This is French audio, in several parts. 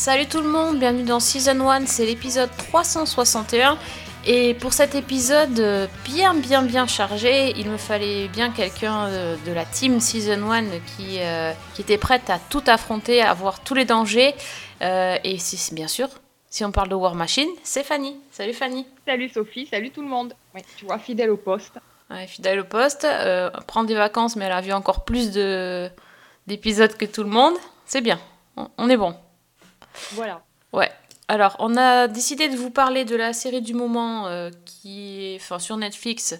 Salut tout le monde, bienvenue dans Season 1, c'est l'épisode 361. Et pour cet épisode euh, bien bien bien chargé, il me fallait bien quelqu'un euh, de la team Season 1 qui, euh, qui était prête à tout affronter, à voir tous les dangers. Euh, et si, bien sûr, si on parle de War Machine, c'est Fanny. Salut Fanny. Salut Sophie, salut tout le monde. Oui, tu vois, fidèle au poste. Ouais, fidèle au poste, euh, prend des vacances, mais elle a vu encore plus de d'épisodes que tout le monde. C'est bien, on, on est bon. Voilà. Ouais. Alors, on a décidé de vous parler de la série du moment euh, qui est enfin, sur Netflix,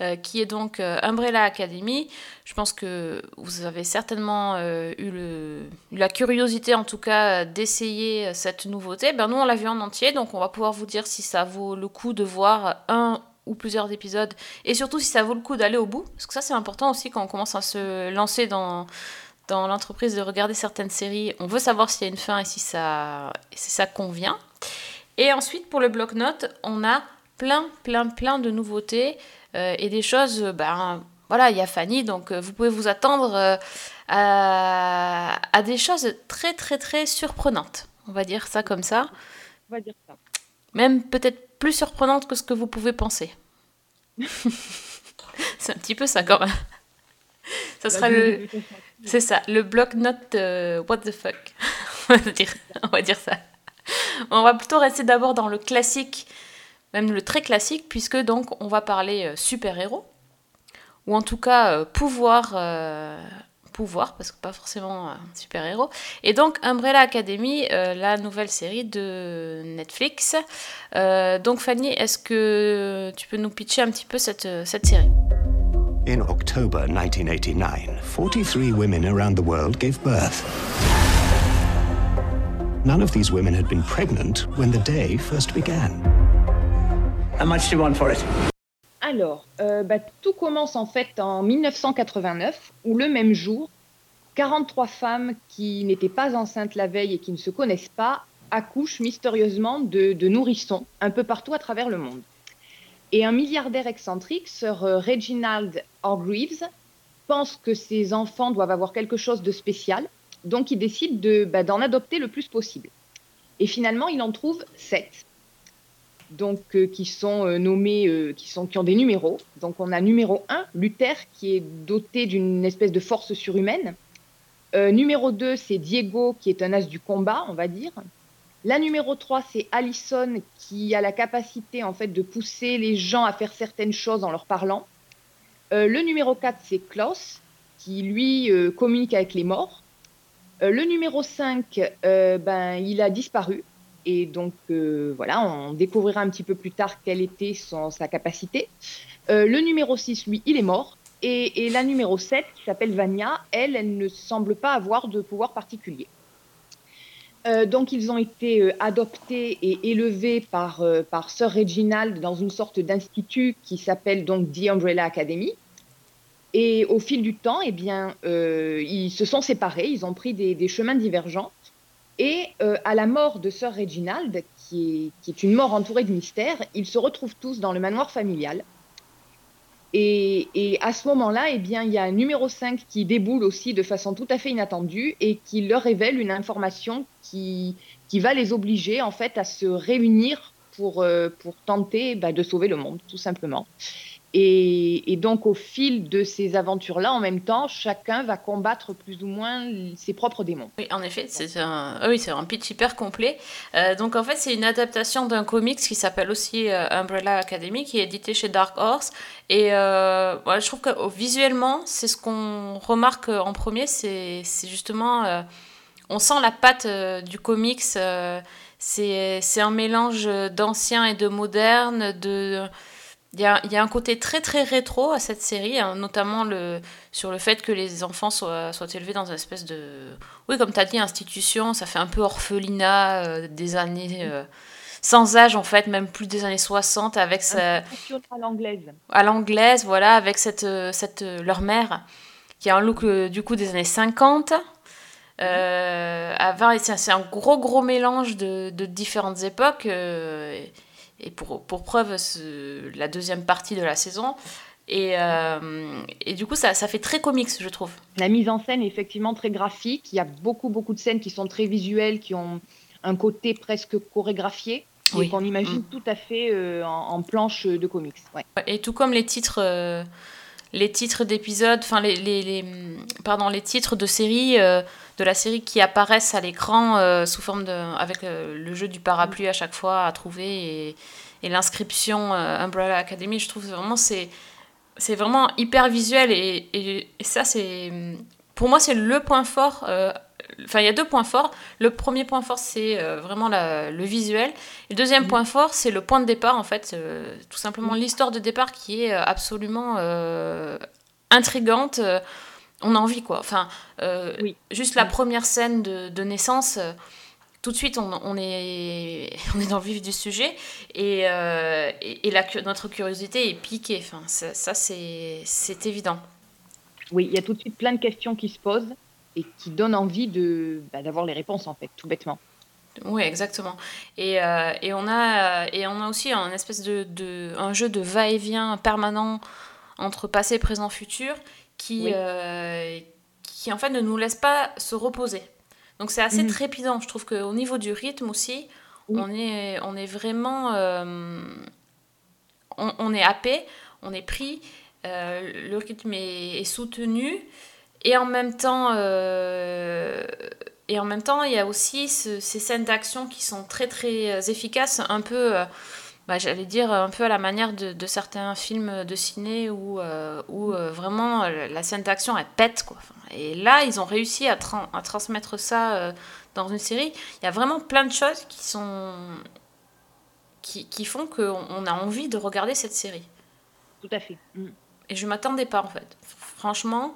euh, qui est donc euh, Umbrella Academy. Je pense que vous avez certainement eu, le, la curiosité, en tout cas, d'essayer cette nouveauté. Ben, nous, on l'a vu en entier, donc on va pouvoir vous dire si ça vaut le coup de voir un ou plusieurs épisodes, et surtout si ça vaut le coup d'aller au bout, parce que ça, c'est important aussi quand on commence à se lancer dans dans l'entreprise de regarder certaines séries, on veut savoir s'il y a une fin et si ça, si ça convient. Et ensuite, pour le bloc-notes, on a plein, plein, plein de nouveautés euh, et des choses. Ben, voilà, il y a Fanny, donc euh, vous pouvez vous attendre euh, à, à des choses très, très, très surprenantes. On va dire ça comme ça. On va dire ça. Même peut-être plus surprenantes que ce que vous pouvez penser. C'est un petit peu ça quand même. Ça sera le. C'est ça, le bloc-notes euh, what the fuck. on, va dire, ça. On va plutôt rester d'abord dans le classique, même le très classique, puisque donc on va parler euh, super-héros, ou en tout cas euh, pouvoir, pouvoir, parce que pas forcément super-héros. Et donc Umbrella Academy, la nouvelle série de Netflix. Donc Fanny, est-ce que tu peux nous pitcher un petit peu cette série? In October 1989, 43 women around the world gave birth. None of these women had been pregnant when the day first began. How much do you want for it? Alors, euh, bah, tout commence en fait en 1989, où le même jour, 43 femmes qui n'étaient pas enceintes la veille et qui ne se connaissent pas accouchent mystérieusement de, de nourrissons un peu partout à travers le monde. Et un milliardaire excentrique, Sir euh, Reginald Hargreaves, pense que ses enfants doivent avoir quelque chose de spécial, donc il décide de, bah, d'en adopter le plus possible. Et finalement, il en trouve sept donc euh, qui sont euh, nommés, qui, sont, ont des numéros. Donc on a numéro 1, Luther, qui est doté d'une espèce de force surhumaine. Numéro 2, c'est Diego, qui est un as du combat, on va dire. La numéro 3, c'est Allison, qui a la capacité en fait de pousser les gens à faire certaines choses en leur parlant. Euh, le numéro 4, c'est Klaus, qui lui euh, communique avec les morts. Euh, le numéro 5, euh, ben, il a disparu. Et donc, voilà, on découvrira un petit peu plus tard quelle était sa capacité. Le numéro 6, lui, il est mort. Et, et la numéro 7, qui s'appelle Vania, elle, elle ne semble pas avoir de pouvoir particulier. Euh, donc, ils ont été euh, adoptés et élevés par, euh, Sir Reginald dans une sorte d'institut qui s'appelle donc The Umbrella Academy. Et au fil du temps, eh bien, euh, ils se sont séparés, ils ont pris des, chemins divergents. Et à la mort de Sir Reginald, qui est, qui est une mort entourée de mystère, ils se retrouvent tous dans le manoir familial. Et, et à ce moment-là, eh bien, il y a un numéro 5 qui déboule aussi de façon tout à fait inattendue et qui leur révèle une information qui, qui va les obliger en fait à se réunir pour, euh, pour tenter bah, de sauver le monde, tout simplement. Et, donc, au fil de ces aventures-là, en même temps, chacun va combattre plus ou moins ses propres démons. Oui, en effet, c'est un, ah oui, c'est un pitch hyper complet. Euh, donc en fait, c'est une adaptation d'un comics qui s'appelle aussi euh, Umbrella Academy, qui est édité chez Dark Horse. Et euh, je trouve que oh, visuellement, c'est ce qu'on remarque en premier, c'est justement, on sent la patte du comics. c'est c'est un mélange d'ancien et de moderne, de il y, a, il y a un côté très très rétro à cette série, hein, notamment le, sur le fait que les enfants soient, soient élevés dans une espèce de... Oui, comme tu as dit, institution, ça fait un peu orphelinat euh, des années... euh, sans âge en fait, même plus des années 60, avec sa, à l'anglaise. à l'anglaise, voilà, avec cette, euh, cette, leur mère, qui a un look du coup des années 50. Euh, avant, et c'est un gros gros mélange de, de différentes époques. Et pour, pour preuve ce- la deuxième partie de la saison. Et, euh, et du coup, ça, ça fait très comics, je trouve. La mise en scène est effectivement très graphique. Il y a beaucoup, beaucoup de scènes qui sont très visuelles, qui ont un côté presque chorégraphié, Oui. et qu'on imagine Mm. tout à fait euh, en, en planche de comics. Ouais. Et tout comme les titres, euh, les titres d'épisodes, enfin les, les, les- pardon, les titres de séries, de la série qui apparaissent à l'écran euh, sous forme de, avec euh, le jeu du parapluie à chaque fois à trouver et, et l'inscription euh, Umbrella Academy, je trouve vraiment c'est c'est vraiment hyper visuel et, et, et ça c'est pour moi c'est le point fort. euh, Enfin, il y a deux points forts. Le premier point fort, c'est vraiment la- le visuel. Et le deuxième Mhm. point fort, c'est le point de départ, en fait. tout simplement l'histoire de départ qui est absolument intrigante. On a envie, quoi. Enfin, euh, Oui. juste la première scène de, de naissance, euh, tout de suite, on, on est, on est dans le vif du sujet. Et, euh, et, et la cu- notre curiosité est piquée. Enfin, ça, ça, c'est c'est évident. Oui, il y a tout de suite plein de questions qui se posent et qui donnent envie de bah, d'avoir les réponses, en fait, tout bêtement. Oui, exactement. Et, et, on a, et on a aussi un espèce de, de un jeu de va-et-vient permanent entre passé, présent, futur qui, Oui. euh, qui en fait ne nous laisse pas se reposer. Donc c'est assez Mhm. trépidant. Je trouve qu'au niveau du rythme aussi, Oui. on, est, on est vraiment... euh, on, on est happé, on est pris, euh, le rythme est, est soutenu. Et en même temps, et en même temps, il y a aussi ce- ces scènes d'action qui sont très très efficaces, un peu, bah, j'allais dire, un peu à la manière de, de certains films de ciné où, euh, où euh, vraiment euh, la scène d'action elle pète quoi. Et là, ils ont réussi à, tran- à transmettre ça euh, dans une série. Il y a vraiment plein de choses qui sont qui, qui font qu'on on a envie de regarder cette série. Tout à fait. Mm. Et je m'attendais pas en fait. Franchement,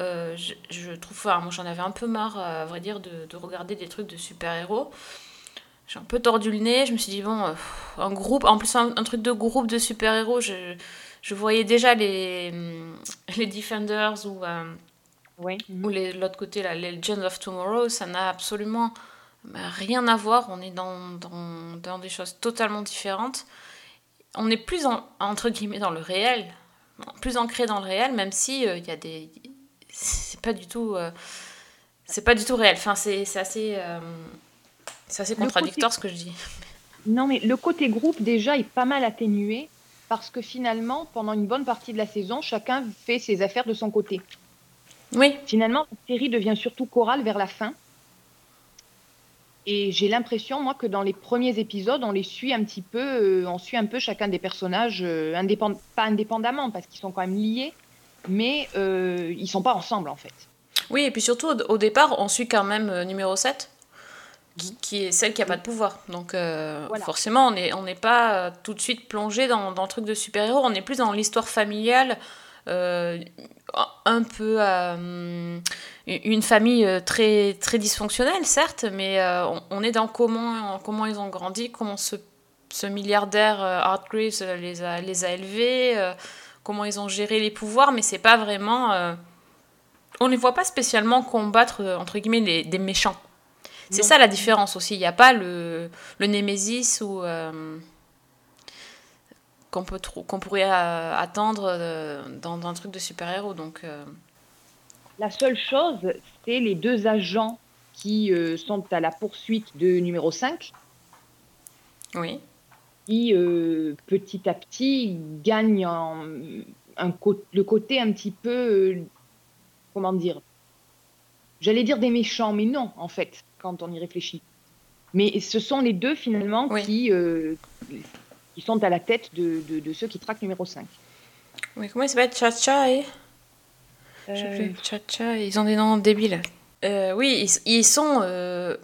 euh, je, je trouve. Enfin, moi j'en avais un peu marre, à vrai dire, de, de regarder des trucs de super-héros. J'ai un peu tordu le nez. Je me suis dit, bon, euh, un groupe. En plus, un, un truc de groupe de super-héros, je, je voyais déjà les, les Defenders ou, euh, Ouais. ou les- l'autre côté, la Legends of Tomorrow. Ça n'a absolument bah, rien à voir. On est dans, dans, dans des choses totalement différentes. On est plus, en- entre guillemets, dans le réel plus ancré dans le réel, même si euh, il y a des, c'est pas du tout, euh, c'est pas du tout réel. Enfin, c'est c'est assez, euh, c'est assez contradictoire ce que je dis. Non, mais le côté groupe, déjà, est pas mal atténué parce que finalement, pendant une bonne partie de la saison, chacun fait ses affaires de son côté. Oui, Finalement, la série devient surtout chorale vers la fin. Et j'ai l'impression, moi, que dans les premiers épisodes, on les suit un petit peu, euh, on suit un peu chacun des personnages, euh, indépend- pas indépendamment, parce qu'ils sont quand même liés, mais euh, ils sont pas ensemble, en fait. oui, et puis surtout au, au départ, on suit quand même euh, numéro 7 qui, qui est celle qui a pas de pouvoir. Donc euh, Voilà. forcément, on n'est on n'est pas euh, tout de suite plongé dans, dans le truc de super-héros, on est plus dans l'histoire familiale. euh, un peu euh, une famille très très dysfonctionnelle certes mais on, on est dans comment comment ils ont grandi comment ce, ce milliardaire Art les a les a élevés comment ils ont géré les pouvoirs mais c'est pas vraiment on les voit pas spécialement combattre entre guillemets les- des méchants c'est ça la différence aussi. Il n'y a pas le le Némésis ou euh, qu'on peut trou- qu'on pourrait euh, attendre euh, dans, dans un truc de super-héros. Donc La seule chose, c'est les deux agents qui sont à la poursuite de numéro 5, oui. Qui petit à petit gagnent en- un co- le côté un petit peu, comment dire, j'allais dire des méchants, mais non, en fait, quand on y réfléchit. Mais ce sont les deux finalement Oui. qui, euh, qui sont à la tête de, de- de ceux qui traquent numéro 5. Oui, comment il s'appelle? Cha-Cha et... Je sais Euh, plus. Cha-Cha, ils ont des noms débiles. Euh, oui, ils, ils sont... euh,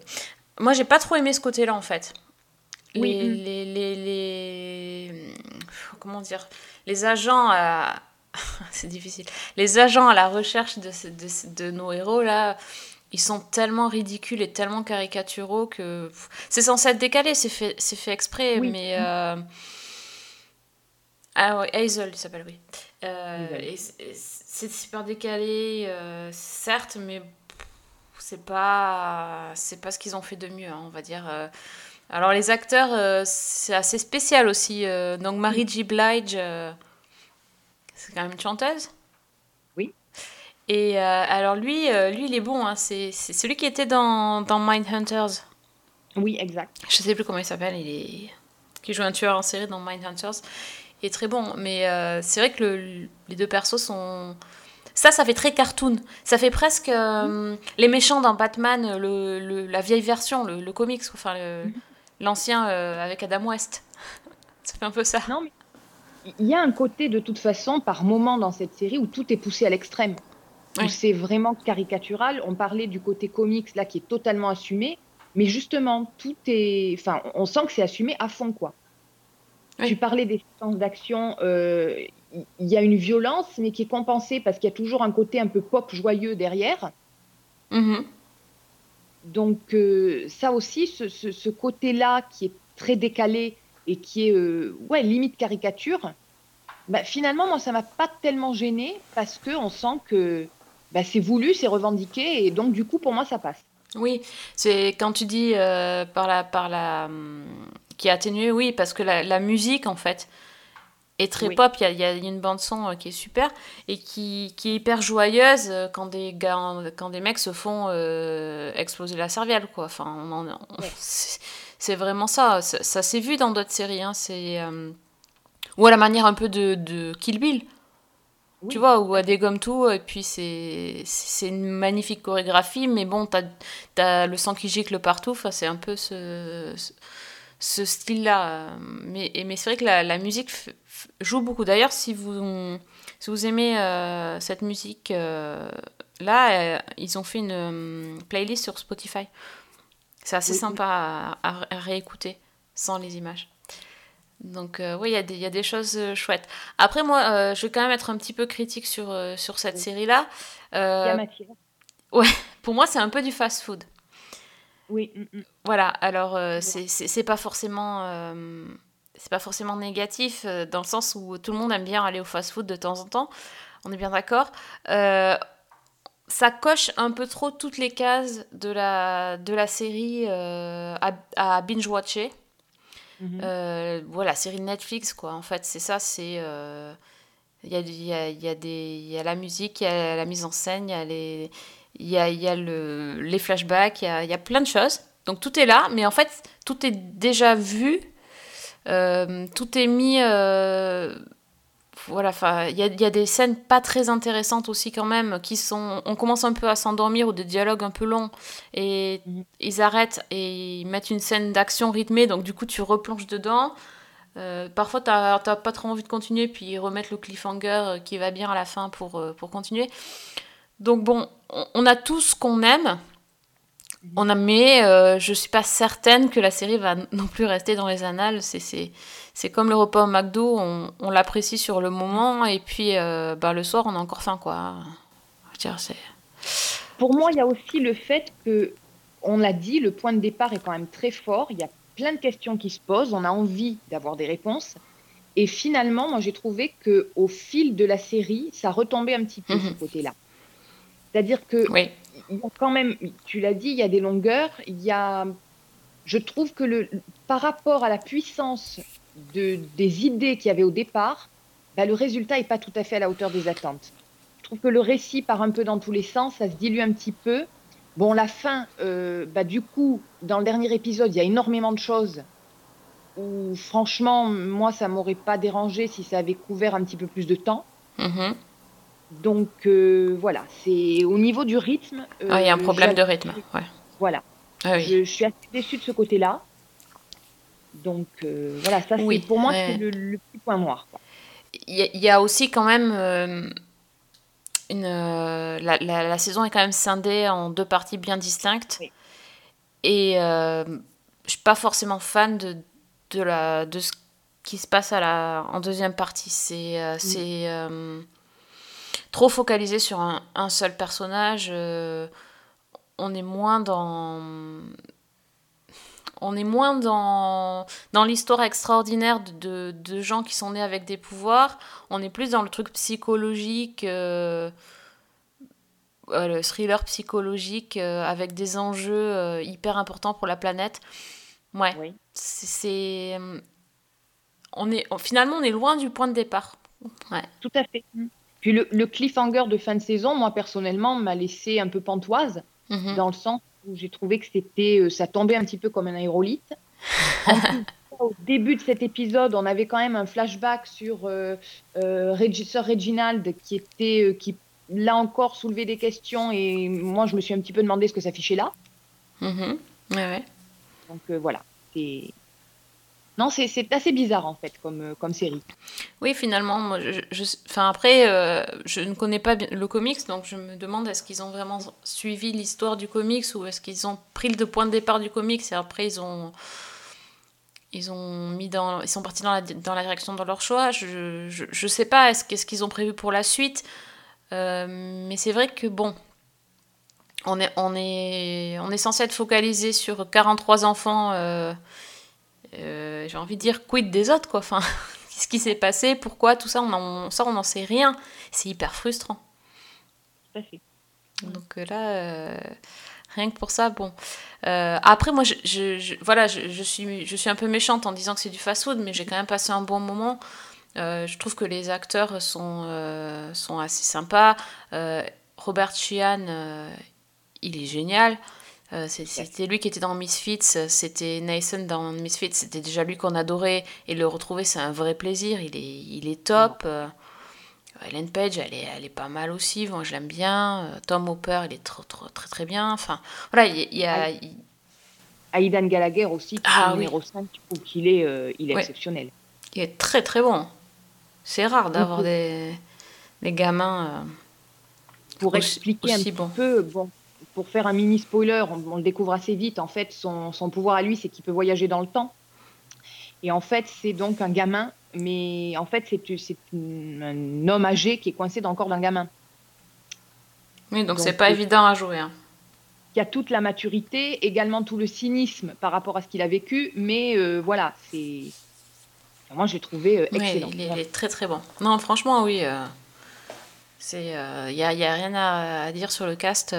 Moi, j'ai pas trop aimé ce côté-là, en fait. Les, Oui, les, les, les- Comment dire? Les agents à... C'est difficile. Les agents à la recherche de, de nos héros, là, ils sont tellement ridicules et tellement caricaturaux que... C'est censé être décalé, c'est fait, c'est fait exprès, Oui. mais... euh, Ah ouais, Hazel, il s'appelle, oui. Euh, c'est- super décalé, euh, certes, mais c'est pas c'est pas ce qu'ils ont fait de mieux, hein, on va dire. euh. Alors les acteurs, c'est assez spécial aussi. donc Mary J. Blige, c'est quand même une chanteuse. Et euh, alors lui, euh, lui il est bon. hein, c'est celui qui était dans, dans Mindhunters. Oui, exact. Je sais plus comment il s'appelle. Il est qui joue un tueur en série dans Mindhunters. Il est très bon. Mais euh, c'est vrai que le- les deux persos sont ça, ça fait très cartoon. Ça fait presque euh, les méchants dans Batman, le, le- la vieille version, le, comics, enfin le- l'ancien avec Adam West. ça fait un peu ça. Non, mais il y a un côté de toute façon par moment dans cette série où tout est poussé à l'extrême, où Oui. c'est vraiment caricatural. On parlait du côté comics là qui est totalement assumé, mais justement tout est, enfin, on sent que c'est assumé à fond quoi. Oui. Tu parlais des séquences d'action, euh, il y a une violence mais qui est compensée parce qu'il y a toujours un côté un peu pop joyeux derrière. Mhm. Donc euh, ça aussi, ce, ce- ce côté-là qui est très décalé et qui est euh, ouais, limite caricature, bah, finalement, moi, ça m'a pas tellement gêné parce que on sent que bah, c'est voulu, c'est revendiqué et donc du coup, pour moi, ça passe. Oui, c'est quand tu dis euh, par la par la hum, qui est atténuée, oui, parce que la, la musique en fait est très Oui. pop. Il y a, il y a une bande son euh, qui est super et qui, qui est hyper joyeuse euh, quand des gars, quand des mecs se font euh, exploser la cervelle, quoi. Enfin, Ouais. c'est c'est vraiment ça. Ça, ça s'est vu dans d'autres séries. Hein. C'est euh, ou à la manière un peu de, de Kill Bill. Oui. Tu vois, ou à des gommes tout, et puis c'est c'est une magnifique chorégraphie, mais bon, t'as as le sang qui gicle partout, enfin, c'est un peu ce, ce, ce style-là. Mais, mais c'est vrai que la, la musique joue beaucoup. D'ailleurs, si vous, si vous aimez euh, cette musique, euh, là, euh, ils ont fait une playlist sur Spotify. C'est assez Oui. sympa à, à- à réécouter sans les images. Donc euh, oui, il y, a des- il y a des choses euh, chouettes. Après, moi, euh, je vais quand même être un petit peu critique sur, euh, sur cette Oui. série-là. Il y a matière. pour moi, c'est un peu du fast-food. Oui, mm, mm. Voilà, alors c'est pas forcément... c'est pas forcément négatif, dans le sens où tout le monde aime bien aller au fast-food de temps en temps. On est bien d'accord. Ça coche un peu trop toutes les cases de la, de la série à, à binge-watcher. Mhm. Euh, voilà, série Netflix, quoi. En fait, c'est ça, c'est... euh, Il y, a, y, a, y, a y a la musique, il y a la mise en scène, il y a les, y a, y a le, les flashbacks, il y a, y a plein de choses. Donc tout est là, mais en fait, tout est déjà vu. Euh, tout est mis... voilà, enfin, il y a, il y a des scènes pas très intéressantes aussi quand même, qui sont... On commence un peu à s'endormir ou des dialogues un peu longs, et Mhm. ils arrêtent et ils mettent une scène d'action rythmée, donc du coup tu replonges dedans. Euh, parfois t'as t'as pas trop envie de continuer, puis ils remettent le cliffhanger euh, qui va bien à la fin pour, euh, pour continuer. Donc bon, on, on a tout ce qu'on aime, on a, mais euh, je suis pas certaine que la série va non plus rester dans les annales. C'est- C'est c'est comme le repas au McDo, on, on l'apprécie sur le moment, et puis euh, bah, le soir on a encore faim quoi. Pour moi, il y a aussi le fait que, on l'a dit, le point de départ est quand même très fort. Il y a plein de questions qui se posent. On a envie d'avoir des réponses. Et finalement, moi, j'ai trouvé que au fil de la série, ça retombait un petit peu Mhm. ce côté-là. C'est-à-dire que Oui. Quand même, tu l'as dit, il y a des longueurs. Il y a, je trouve que le, par rapport à la puissance de, des idées qu'il y avait au départ, bah, le résultat est pas tout à fait à la hauteur des attentes. Je trouve que le récit part un peu dans tous les sens, ça se dilue un petit peu. Bon, la fin, euh, bah, du coup, dans le dernier épisode, il y a énormément de choses où, franchement, moi, ça m'aurait pas dérangé si ça avait couvert un petit peu plus de temps. Mhm. Donc, euh, voilà, c'est au niveau du rythme. Ah, il y a un euh, problème de rythme. Ouais. Voilà, Ah oui. je, je suis assez déçue de ce côté-là. Donc, euh, voilà, ça, Oui, c'est pour moi, c'est le, le petit point noir. Il y, a- il y a aussi quand même une. la, la- la saison est quand même scindée en deux parties bien distinctes. Oui. Et je suis pas forcément fan de, de, la, de ce qui se passe à la, en deuxième partie. C'est c'est, trop focalisé sur un, un seul personnage. euh, on est moins dans. On est moins dans, dans l'histoire extraordinaire de, de, de gens qui sont nés avec des pouvoirs. On est plus dans le truc psychologique, euh, euh, le thriller psychologique avec des enjeux hyper importants pour la planète. Ouais. Oui. C'est- On est... Finalement, on est loin du point de départ. Ouais. Tout à fait. Puis le, le cliffhanger de fin de saison, moi personnellement, m'a laissé un peu pantoise, Mhm. dans le sens où j'ai trouvé que c'était, euh, ça tombait un petit peu comme un plus, au début de cet épisode, on avait quand même un flashback sur euh, euh, Reginald qui était, euh, qui là encore soulevait des questions et moi je me suis un petit peu demandé ce que ça fichait là. Mhm. Ouais, ouais. Donc euh, voilà. C'est non, c'est assez bizarre en fait comme, euh, comme série. Oui, finalement, moi, je, enfin après, euh, je ne connais pas le comics, donc je me demande est-ce qu'ils ont vraiment suivi l'histoire du comics ou est-ce qu'ils ont pris le point de départ du comics et après ils ont ils ont mis dans ils sont partis dans la, dans la direction de leur choix? Je, je, je sais pas est-ce qu'est-ce qu'ils ont prévu pour la suite, Euh, mais c'est vrai que bon. On est, on, est, on est censé être focalisé sur 43 enfants, j'ai envie de dire quid des autres quoi. Enfin, Qu'est-ce qui s'est passé Pourquoi Tout ça, on en, ça, on n'en sait rien. C'est hyper frustrant. Tout à fait. Donc euh, là, euh, rien que pour ça, bon. Euh, après, moi, je, je- je- voilà, je, je suis, je suis un peu méchante en disant que c'est du fast-food, mais j'ai quand même passé un bon moment. Euh, je trouve que les acteurs sont, euh, sont assez sympas. Euh, Robert euh, il est génial. Euh, c'était lui qui était dans Misfits, c'était Nathan dans Misfits, c'était déjà lui qu'on adorait, et le retrouver c'est un vrai plaisir, il est, il est top. Euh, Ellen Page, elle est, elle est pas mal aussi, moi je l'aime bien. Euh, Tom Hopper, il est trop, trop, très très bien. Enfin, voilà, il y, a- il y a. il- Aidan Gallagher aussi, qui Ah est oui. numéro 5, je trouve qu'il est, euh, il est exceptionnel. il est très très bon. C'est rare d'avoir Mhm. des, des gamins. Pour Aussi- expliquer un petit bon. peu, bon, pour faire un mini spoiler, on, on le découvre assez vite. En fait, son, son pouvoir à lui, c'est qu'il peut voyager dans le temps. Et en fait, c'est donc un gamin, mais en fait, c'est un homme âgé qui est coincé dans le corps d'un gamin. Oui, donc c'est pas euh, évident à jouer. hein. Qui a toute la maturité, également tout le cynisme par rapport à ce qu'il a vécu, mais euh, voilà, c'est. enfin, moi, j'ai trouvé euh, excellent. il, est, il est très très bon. Non, franchement, oui. euh, c'est, il n'y a, y a rien à, à dire sur le cast.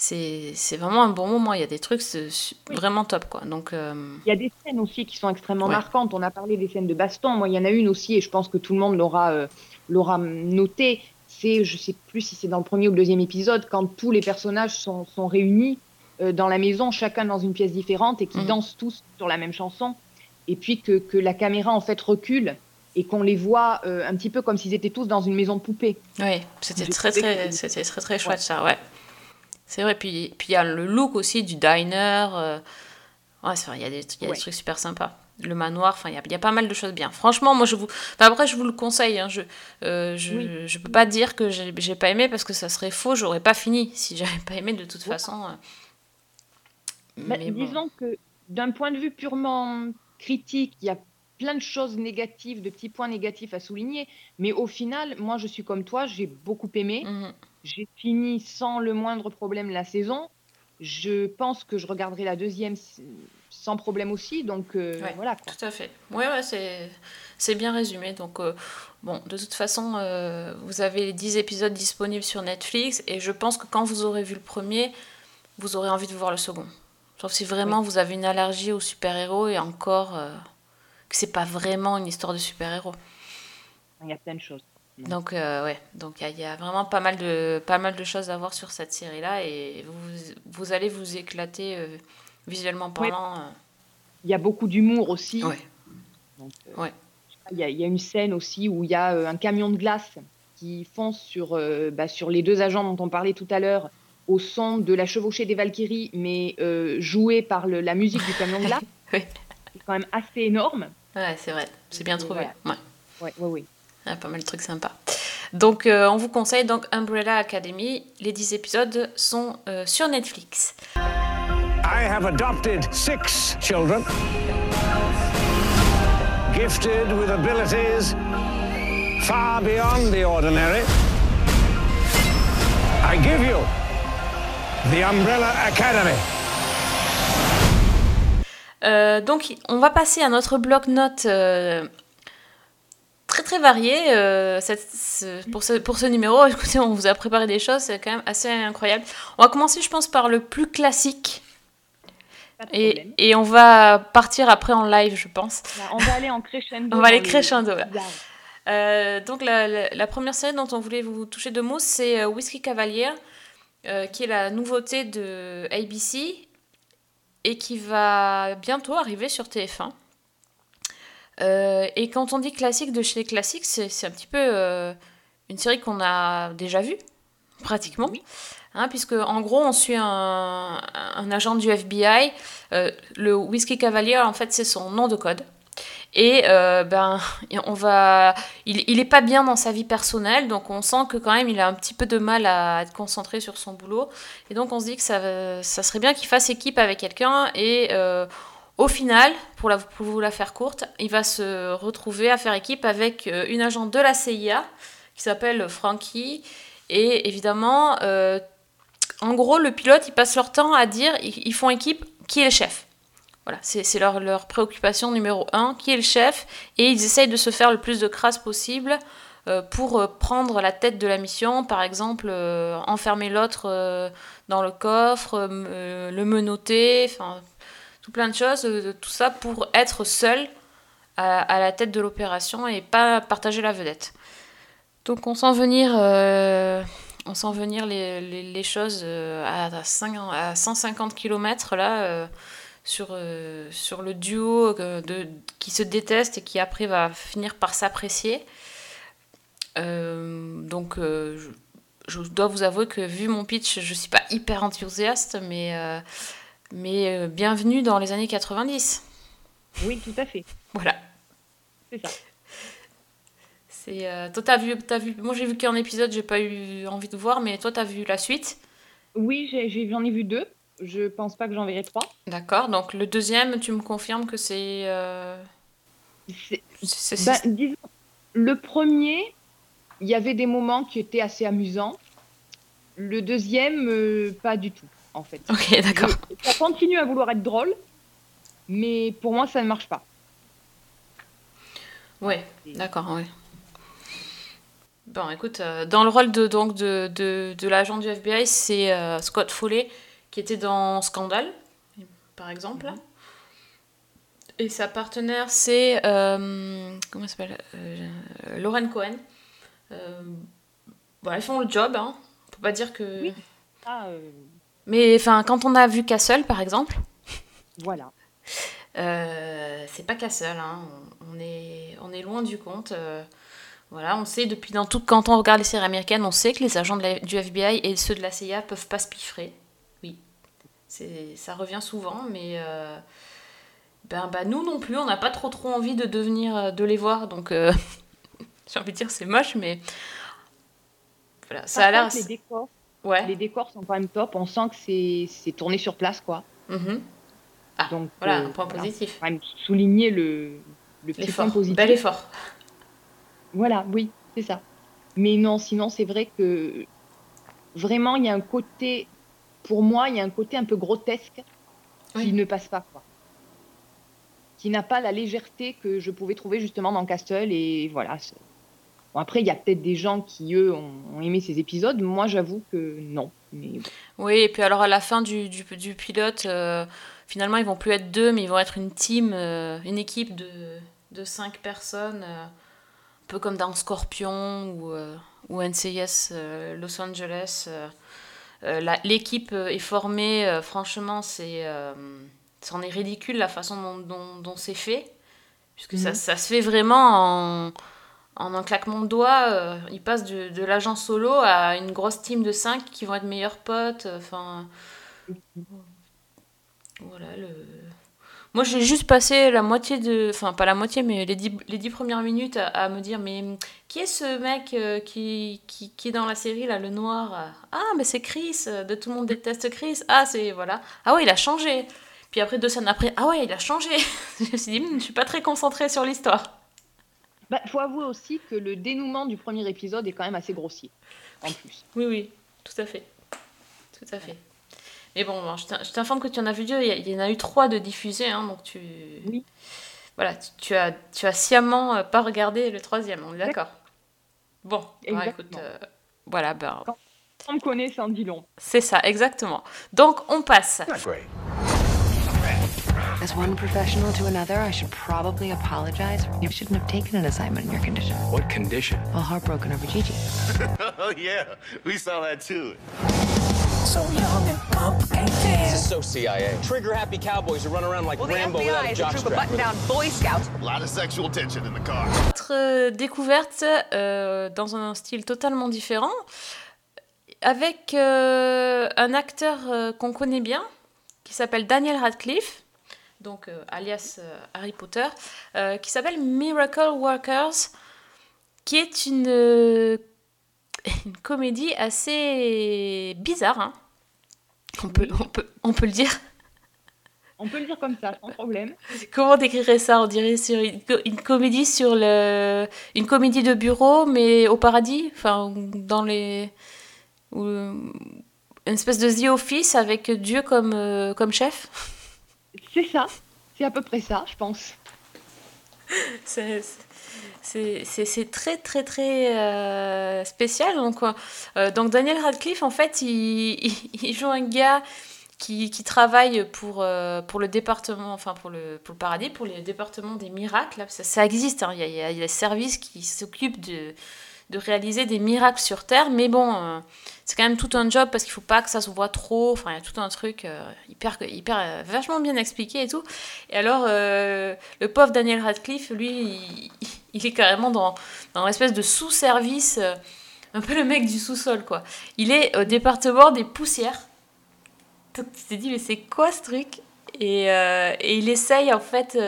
C'est vraiment un bon moment. Il y a des trucs Oui. vraiment top, quoi. Donc, euh, Il y a des scènes aussi qui sont extrêmement Ouais. marquantes. On a parlé des scènes de baston. Moi, il y en a une aussi, et je pense que tout le monde l'aura euh, l'aura noté. C'est, je sais plus si c'est dans le premier ou le deuxième épisode, quand tous les personnages sont, sont réunis euh, dans la maison, chacun dans une pièce différente, et qui Mhm. dansent tous sur la même chanson. Et puis que, que la caméra en fait recule et qu'on les voit un petit peu comme s'ils étaient tous dans une maison de poupée. Oui, c'était très très, c'était très très chouette ça, ouais. C'est vrai, puis puis il y a le look aussi du diner. euh, Ouais, c'est vrai, il y a des, y a Ouais. des trucs super sympas. Le manoir, enfin, il y y a pas mal de choses bien. Franchement, moi, je vous... Enfin, après, je vous le conseille. hein, Je, euh, je, Oui. je peux pas dire que j'ai j'ai pas aimé parce que ça serait faux. J'aurais pas fini si j'avais pas aimé de toute façon. euh. Bah, Mais bon. disons que d'un point de vue purement critique, il y a plein de choses négatives, de petits points négatifs à souligner. Mais au final, moi, je suis comme toi, j'ai beaucoup aimé. Mhm. J'ai fini sans le moindre problème la saison. Je pense que je regarderai la deuxième sans problème aussi. Donc euh, Ouais. voilà. quoi. Tout à fait. Ouais, ouais, c'est, c'est bien résumé. Donc, euh, bon, de toute façon, euh, vous avez les 10 épisodes disponibles sur Netflix et je pense que quand vous aurez vu le premier, vous aurez envie de voir le second. Sauf si vraiment vous avez une allergie aux super-héros et encore que c'est pas vraiment une histoire de super-héros. Il y a plein de choses. Donc, euh, ouais, donc il y a- il y, a vraiment pas mal, de, pas mal de choses à voir sur cette série-là et vous, vous allez vous éclater euh, visuellement parlant. euh. Il y a beaucoup d'humour aussi. Ouais. Euh, Ouais. Il y, a, il y a une scène aussi où il y a un camion de glace qui fonce sur, bah, sur les deux agents dont on parlait tout à l'heure au son de la chevauchée des Valkyries, mais euh, joué par le- la musique du camion de glace. Oui. C'est quand même assez énorme. Ouais, c'est vrai, c'est bien trouvé. Ouais. Ouais, ouais, ouais. Il y a pas mal de trucs sympas. Donc, euh, on vous conseille donc Umbrella Academy. Les 10 épisodes sont euh, sur Netflix. I have adopted six children, gifted with abilities far beyond the ordinary. I give you the Umbrella Academy. Euh, donc, on va passer à notre bloc-notes euh, très très varié euh, cette- ce- pour, ce, pour ce numéro. Écoutez, on vous a préparé des choses, c'est quand même assez incroyable. On va commencer, je pense, par le plus classique. Et, on va partir après en live, je pense. Là, on va aller en crescendo. On va aller crescendo, là. Euh, donc la, la- la première série dont on voulait vous toucher deux mots, c'est euh, Whiskey Cavalier, euh, qui est la nouveauté de ABC et qui va bientôt arriver sur TF1. Euh, et quand on dit classique de chez les classiques, c'est un petit peu euh, une série qu'on a déjà vue, pratiquement. Oui. Hein, puisque en gros, on suit un, un agent du FBI. Euh, le Whiskey Cavalier, en fait, c'est son nom de code. Et euh, ben, on va, il, il est pas bien dans sa vie personnelle, donc on sent que quand même il a un petit peu de mal à être concentré sur son boulot. Et donc on se dit que ça, serait bien qu'il fasse équipe avec quelqu'un. Et euh, au final, pour, vous la faire courte, il va se retrouver à faire équipe avec euh, une agente de la CIA qui s'appelle Frankie. Et évidemment, euh, en gros, le pilote, ils passent leur temps à dire, ils, font équipe, qui est le chef. Voilà, c'est leur, préoccupation numéro un, qui est le chef, et ils essayent de se faire le plus de crasse possible euh, pour prendre la tête de la mission, par exemple enfermer l'autre dans le coffre, le menotter, enfin tout plein de choses, euh, tout ça pour être seul à, la tête de l'opération et pas partager la vedette. Donc on sent venir, euh, on sent venir les, choses euh, à, à cinq- à 150 km là. sur, sur le duo de, qui se déteste et qui après va finir par s'apprécier. Donc je, je dois vous avouer que vu mon pitch, je suis pas hyper enthousiaste, mais, mais euh, bienvenue dans les années 90. Oui, tout à fait. Voilà. C'est ça. C'est, euh, toi, t'as vu, vu, moi j'ai vu qu'un épisode, j'ai pas eu envie de voir, mais toi, t'as vu la suite? Oui, j'en ai, vu deux. Je pense pas que j'en verrai trois. D'accord, donc le deuxième, tu me confirmes que c'est. euh, C'est- Ben, disons, le premier, il y avait des moments qui étaient assez amusants. Le deuxième, euh, pas du tout, en fait. Ok, d'accord. Ça continue à vouloir être drôle, mais pour moi, ça ne marche pas. Ouais, d'accord, ouais. Bon, écoute, euh, dans le rôle de, donc, de, de, de l'agent du FBI, c'est euh, Scott Foley, qui était dans Scandale, par exemple. Et sa partenaire, c'est. euh, comment elle s'appelle euh, Lauren Cohen. Bon, elles font le job, hein. On peut pas dire que. Oui. Ah, Mais enfin, quand on a vu Castle, par exemple, voilà. euh, c'est pas Castle, hein. on, est, on est loin du compte. euh, voilà, on sait depuis dans tout quand on regarde les séries américaines, on sait que les agents de la- du FBI et ceux de la CIA peuvent pas se piffrer. Oui, c'est, ça revient souvent, mais euh, ben, ben, nous non plus, on n'a pas trop trop envie de devenir, de les voir, donc j'ai envie de dire c'est moche, mais voilà, ça Par a l'air. les décors, Ouais. les décors sont quand même top. On sent que c'est tourné sur place, quoi. mhm. Ah, Donc, Voilà, euh, un point voilà. positif. Quand même souligner le, le petit point positif. bel effort. Voilà, oui, c'est ça. Mais non, sinon, c'est vrai que vraiment, il y a un côté, pour moi, il y a un côté un peu grotesque Oui. qui ne passe pas, quoi. Qui n'a pas la légèreté que je pouvais trouver justement dans Castle. Et voilà. Bon, après, il y a peut-être des gens qui, eux, ont, ont aimé ces épisodes. Moi, j'avoue que non. Mais. Oui, et puis alors à la fin du, du, du pilote, euh, finalement ils vont plus être deux, mais ils vont être une team, euh, une équipe de, de cinq personnes, euh, un peu comme dans Scorpion ou, ou NCIS Los Angeles. L'équipe est formée, franchement, c'est c'en est ridicule la façon dont, dont, dont c'est fait, puisque ça, Mhm. ça se fait vraiment en, en un claquement de doigts. euh, ils passent de, l'agent solo à une grosse team de 5 qui vont être meilleurs potes. euh, Enfin. Voilà, le. Moi, j'ai juste passé la moitié de. Enfin, pas la moitié, mais les dix, les dix premières minutes à, me dire mais qui est ce mec euh, qui, qui, qui est dans la série, là, le noir Ah, mais c'est Chris, de Tout le monde déteste Chris. Ah, c'est. Voilà. Ah, ouais, il a changé. Puis après, deux scènes après, ah ouais, il a changé. je me suis dit, Hmm, je suis pas très concentrée sur l'histoire. Bah, faut avouer aussi que le dénouement du premier épisode est quand même assez grossier, en plus. Oui, oui, tout à fait. Tout à fait. Mais bon, je t'in- je t'informe que tu en as vu deux. Il y il en a eu trois de diffusés, hein, donc tu. Oui. Voilà, tu, tu as, tu as sciemment euh, pas regardé le troisième, on est d'accord. Bon, bah, Exactement. écoute, euh, voilà, ben, On me connaît, ça en dit long. c'est ça, exactement. Donc, on passe. As one professional to another, I should probably apologize. You shouldn't have taken an assignment in your condition. What condition? Well, heartbroken over Gigi. Oh, yeah, we saw that too. So young and complicated. This is so CIA. Trigger happy cowboys who run around like Rambo without a jockstrap. Boy Scout. A lot of sexual tension in the car. Autre euh, découverte euh, dans un style totalement différent, avec euh, un acteur euh, qu'on connaît bien, qui s'appelle Daniel Radcliffe, donc euh, alias euh, Harry Potter, euh, qui s'appelle Miracle Workers, qui est une, une comédie assez bizarre. hein. On, peut, on, peut, on peut le dire. On peut le dire comme ça, sans problème. Comment décrirait ça? On dirait sur une, co- une comédie sur le, une comédie de bureau, mais au paradis, enfin dans les, ou, une espèce de The Office avec Dieu comme euh, comme chef? C'est ça. C'est à peu près ça, je pense. C'est très très très euh, spécial. Donc, euh, donc Daniel Radcliffe, en fait, il, joue un gars qui, qui travaille pour, euh, pour le département, enfin pour le, pour le paradis, pour le département des miracles. Ça, ça existe, hein. il, y a, il y a- des services qui s'occupent de, de réaliser des miracles sur Terre, mais bon, c'est quand même tout un job parce qu'il faut pas que ça se voit trop. Enfin, il y a tout un truc euh, hyper, hyper euh, vachement bien expliqué et tout. Et alors, euh, le pauvre Daniel Radcliffe, lui, il, est carrément dans, dans une espèce de sous-service, un peu le mec du sous-sol, quoi. Il est au département des poussières. Donc tu t'es dit, mais c'est quoi ce truc? Et, il essaye en fait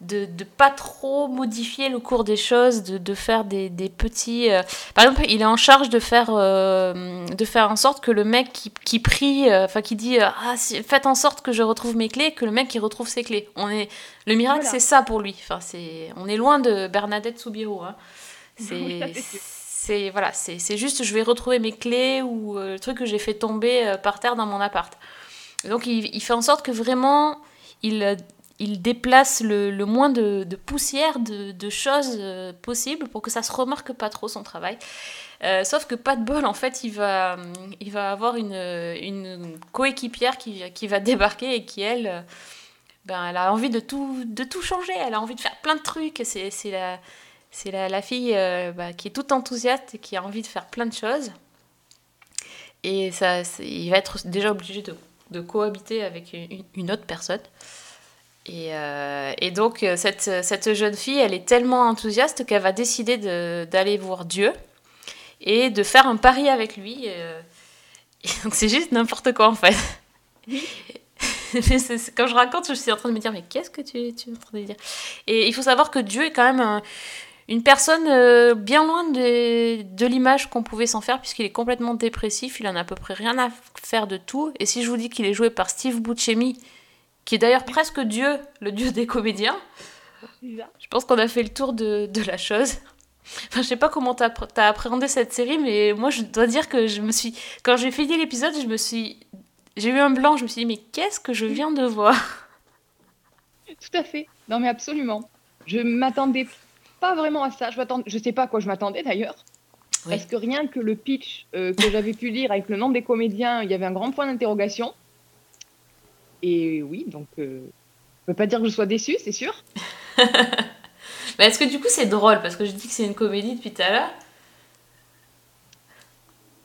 de, de pas trop modifier le cours des choses, de, de faire des, des petits. euh, Par exemple, il est en charge de faire, euh, de faire en sorte que le mec qui, qui prie, euh, enfin qui dit ah, si- faites en sorte que je retrouve mes clés, que le mec qui retrouve ses clés. On est, le miracle, Voilà. c'est ça pour lui. Enfin, c'est, on est loin de Bernadette Soubirous. Hein. C'est, c'est voilà, c'est c'est juste je vais retrouver mes clés ou le truc que j'ai fait tomber par terre dans mon appart. Donc il, il fait en sorte que vraiment il, il déplace le, moins de, poussière, de, choses euh, possibles pour que ça se remarque pas trop son travail. Euh, sauf que pas de bol, en fait, il va, avoir une, coéquipière qui, va débarquer et qui, elle, euh, ben, elle a envie de tout, changer, elle a envie de faire plein de trucs. C'est la, la, fille bah, qui est toute enthousiaste et qui a envie de faire plein de choses. Et ça, il va être déjà obligé de, cohabiter avec une autre personne. Et, euh, et donc, euh, cette, cette jeune fille, elle est tellement enthousiaste qu'elle va décider de- d'aller voir Dieu et de faire un pari avec lui. euh. Et donc, c'est juste n'importe quoi, en fait. Quand je raconte, je suis en train de me dire, mais qu'est-ce que tu, tu es en train de dire? Et il faut savoir que Dieu est quand même un- une personne bien loin de, de l'image qu'on pouvait s'en faire, puisqu'il est complètement dépressif, il en a à peu près rien à faire de tout. Et si je vous dis qu'il est joué par Steve Buscemi, qui est d'ailleurs presque Dieu, le Dieu des comédiens, je pense qu'on a fait le tour de, de la chose. Enfin, je sais pas comment t'as as appréhendé cette série, mais moi je dois dire que je me suis. Quand j'ai fini l'épisode, je me suis. J'ai eu un blanc, je me suis dit, mais qu'est-ce que je viens de voir? Tout à fait. Non, mais absolument. Je m'attendais pas vraiment à ça. Je m'attendais, je sais pas à quoi je m'attendais d'ailleurs. Oui. Parce que rien que le pitch euh, que j'avais pu lire avec le nom des comédiens, il y avait un grand point d'interrogation. Et oui, donc euh, je peux pas dire que je sois déçue, c'est sûr. Mais est-ce que du coup c'est drôle? Parce que je dis que c'est une comédie depuis tout à l'heure.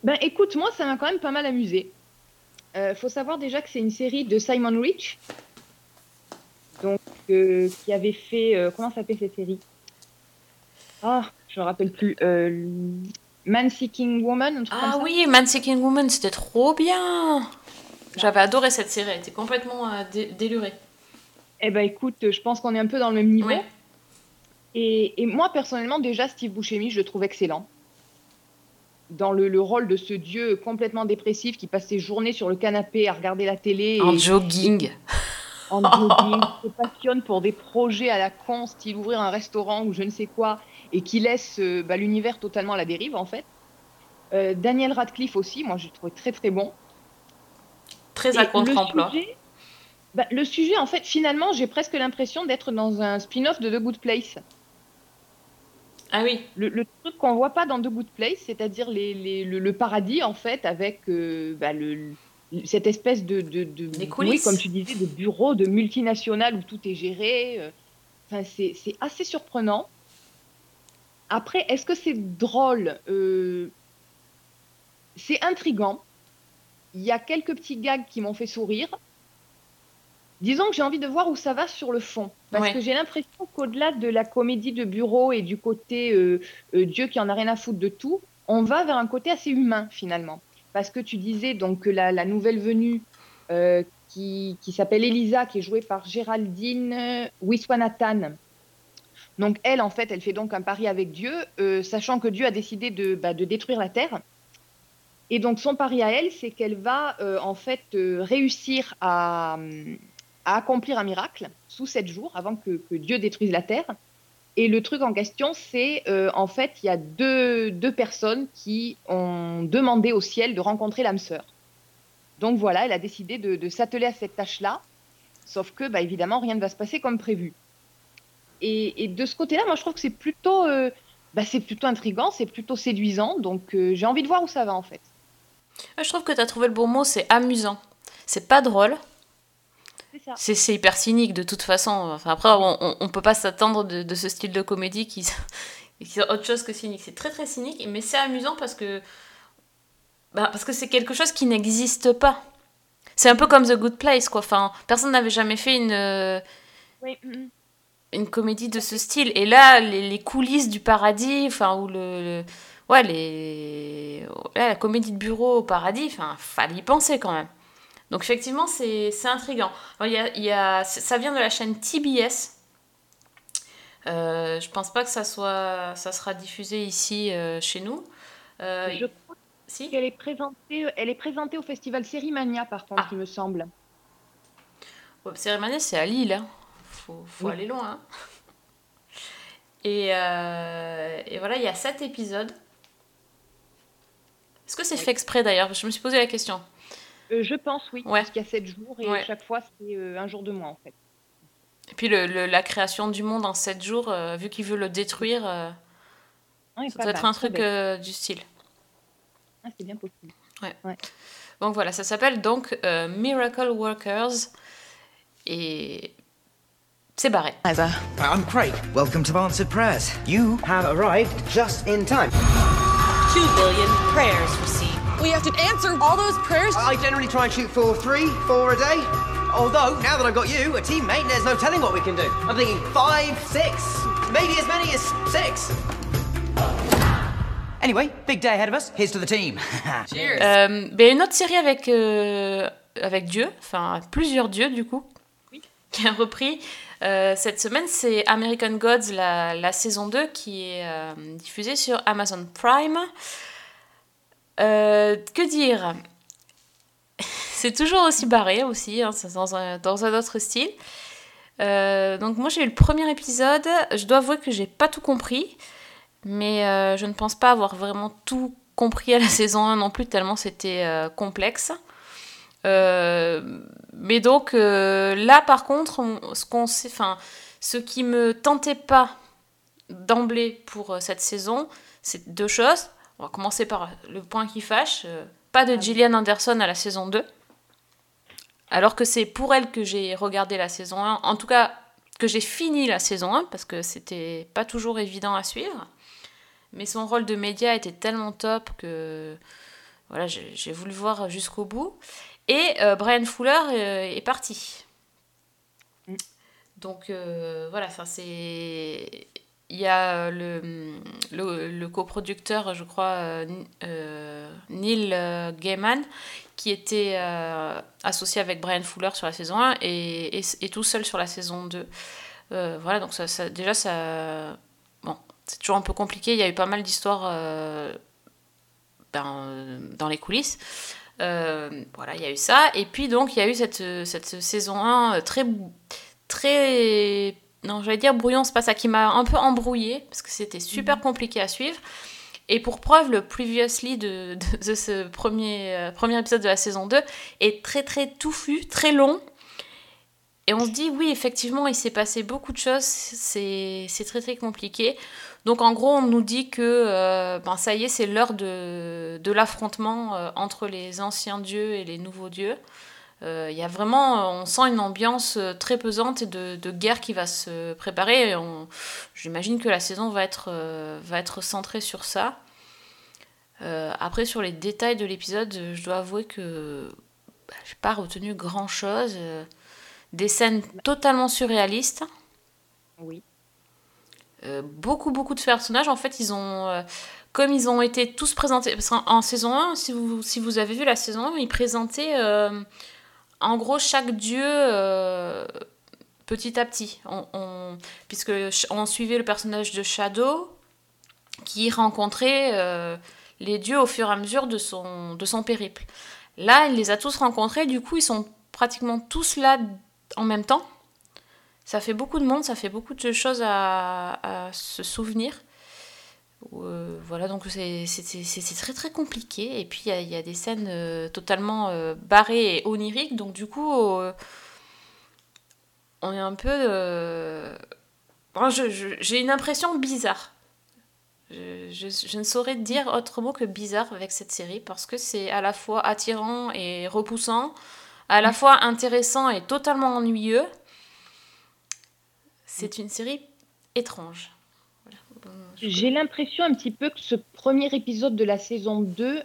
Ben écoute, moi ça m'a quand même pas mal amusé. Euh, faut savoir déjà que c'est une série de Simon Rich, donc euh, qui avait fait euh, comment s'appelait cette série? Ah, je me rappelle plus. Euh, Man Seeking Woman, un truc comme Ah ça. oui, Man Seeking Woman, c'était trop bien J'avais adoré cette série, elle était complètement euh, dé- délurée. Eh ben écoute, je pense qu'on est un peu dans le même niveau. Ouais. Et, et moi personnellement déjà Steve Buscemi, je le trouve excellent. Dans le, le rôle de ce dieu complètement dépressif qui passe ses journées sur le canapé à regarder la télé En et jogging. en jogging, qui se passionne pour des projets à la con, style ouvrir un restaurant ou je ne sais quoi, et qui laisse euh, bah, l'univers totalement à la dérive en fait. Euh, Daniel Radcliffe aussi, moi je le trouve très très bon. Très à le contre-emploi. sujet, bah, le sujet, en fait, finalement, j'ai presque l'impression d'être dans un spin-off de The Good Place. Ah oui, Le, le truc qu'on voit pas dans The Good Place, c'est-à-dire les, les- le, le paradis, en fait, avec euh, bah, le- cette espèce de, de, oui, comme tu disais, de bureau, de multinationales où tout est géré. euh, Enfin, c'est c'est assez surprenant. Après, est-ce que c'est drôle Euh, C'est intrigant. Il y a quelques petits gags qui m'ont fait sourire. Disons que j'ai envie de voir où ça va sur le fond. Parce Ouais. que j'ai l'impression qu'au-delà de la comédie de bureau et du côté euh, euh, Dieu qui en a rien à foutre de tout, on va vers un côté assez humain finalement. Parce que tu disais donc que la, la nouvelle venue euh, qui, qui s'appelle Elisa, qui est jouée par Géraldine Wiswanathan. Donc elle, en fait, elle fait donc un pari avec Dieu, euh, sachant que Dieu a décidé de, bah, de détruire la Terre. Et donc son pari à elle, c'est qu'elle va euh, en fait euh, réussir à, accomplir un miracle sous sept jours avant que, Dieu détruise la Terre. Et le truc en question, c'est euh, en fait, il y a deux, deux personnes qui ont demandé au ciel de rencontrer l'âme sœur. Donc voilà, elle a décidé de, s'atteler à cette tâche-là. Sauf que, bah, évidemment, rien ne va se passer comme prévu. Et, de ce côté-là, moi, je trouve que c'est plutôt, euh, bah, c'est plutôt intriguant, c'est plutôt séduisant. Donc j'ai envie de voir où ça va, en fait. Ouais, Je trouve que tu as trouvé le bon mot, c'est amusant. C'est pas drôle, C'est hyper cynique de toute façon. Enfin, après, on, on, on peut pas s'attendre de, de ce style de comédie qui, qui est autre chose que cynique. C'est très très cynique, mais c'est amusant parce que bah, parce que c'est quelque chose qui n'existe pas. C'est un peu comme The Good Place, quoi. Enfin, personne n'avait jamais fait une, euh, Oui, mm, une comédie de ce style. Et là, les, les coulisses du paradis, enfin, ou le, le- ouais, les, ouais, la comédie de bureau au paradis, enfin, fallait y penser quand même. Donc effectivement, c'est c'est intriguant. Alors, y a, y a- ça vient de la chaîne TBS. Euh, je pense pas que ça soit, ça sera diffusé ici euh, chez nous. Euh, Je crois si? qu'elle est présentée, elle est présentée au festival Sérimania, par contre, Ah. il me semble. Web Cérémonie, c'est à Lille. Hein. Faut, faut Oui. aller loin. hein. Et, euh, et voilà, il y a sept épisodes. Est-ce que c'est fait exprès d'ailleurs? Je me suis posé la question. Euh, je pense, oui, Ouais. parce qu'il y a sept jours et Ouais. chaque fois, c'est euh, un jour de moins, en fait. Et puis le, le- la création du monde en sept jours, euh, vu qu'il veut le détruire, euh, Ouais, ça doit être un truc euh, du style. Ah, c'est bien possible. Donc voilà, ça s'appelle donc euh, Miracle Workers. Et c'est barré. I'm Craig. Welcome to Answered Prayers. You have arrived just in time. Two billion prayers received. We have to answer all those prayers. I generally try and shoot for three, four a day. Although, now that I've got you, a teammate, there's no telling what we can do. I'm thinking five, six, maybe as many as six. Anyway, big day ahead of us. Here's to the team. Cheers. Euh, ben, une autre série avec, euh, avec Dieu, enfin plusieurs dieux du coup, qui a repris euh, cette semaine, c'est American Gods, la, saison 2, qui est euh, diffusée sur Amazon Prime. Euh, que dire? C'est toujours aussi barré aussi, hein, dans, un, autre style. Donc moi j'ai eu le premier épisode, je dois avouer que j'ai pas tout compris, mais je ne pense pas avoir vraiment tout compris à la saison 1 non plus, tellement c'était complexe. Euh, mais donc euh, là par contre, on- ce qu'on sait, enfin, ce qui me tentait pas d'emblée pour euh, cette saison, c'est deux choses. On va commencer par le point qui fâche. pas de Gillian Anderson à la saison 2. Alors que c'est pour elle que j'ai regardé la saison 1. En tout cas, que j'ai fini la saison 1 parce que c'était pas toujours évident à suivre. Mais son rôle de média était tellement top que voilà, j'ai voulu voir jusqu'au bout. Et euh, Brian Fuller euh, est parti. Mm. Donc euh, voilà, ça c'est. Il y a le, le, le coproducteur, je crois, Neil Gaiman, qui était associé avec Brian Fuller sur la saison 1 et, et, et tout seul sur la saison 2. Euh, voilà, donc ça, ça- déjà, ça. Bon, c'est toujours un peu compliqué. Il y a eu pas mal d'histoires euh, ben, dans les coulisses. Euh, voilà, il y a eu ça. Et puis, donc, il y a eu cette, cette saison 1 très. très non, j'allais dire brouillon, c'est pas ça qui m'a un peu embrouillé parce que c'était super compliqué à suivre. Et pour preuve, le previously de, de, de ce premier, euh, premier épisode de la saison 2 est très très touffu, très long. Et on se dit, oui, effectivement, il s'est passé beaucoup de choses, c'est c'est très très compliqué. Donc en gros, on nous dit que euh, ben, ça y est, c'est l'heure de, l'affrontement euh, entre les anciens dieux et les nouveaux dieux. Euh, Il y a vraiment, on sent une ambiance très pesante et de, guerre qui va se préparer. J'imagine que la saison va être, centrée sur ça. Après, sur les détails de l'épisode, je dois avouer que bah, j'ai pas retenu grand chose. des scènes totalement surréalistes. Oui. Euh, beaucoup, beaucoup de personnages. En fait, ils ont. euh, comme ils ont été tous présentés. Parce en saison 1, si vous, si vous avez vu la saison 1, ils présentaient euh, en gros chaque dieu petit à petit. On, puisque on suivait le personnage de Shadow qui rencontrait les dieux au fur et à mesure de son, de son périple. Là, il les a tous rencontrés, du coup, ils sont pratiquement tous là en même temps. Ça fait beaucoup de monde, ça fait beaucoup de choses à, à se souvenir. Euh, voilà, donc c'est très très compliqué. Et puis il y a- il y, a des scènes euh, totalement euh, barrées et oniriques, donc du coup, on est un peu. bon, J'ai une impression bizarre. Je, je- je ne saurais dire autre mot que bizarre avec cette série parce que c'est à la fois attirant et repoussant, à la fois intéressant et totalement ennuyeux. C'est une série étrange. J'ai l'impression un petit peu que ce premier épisode de la saison 2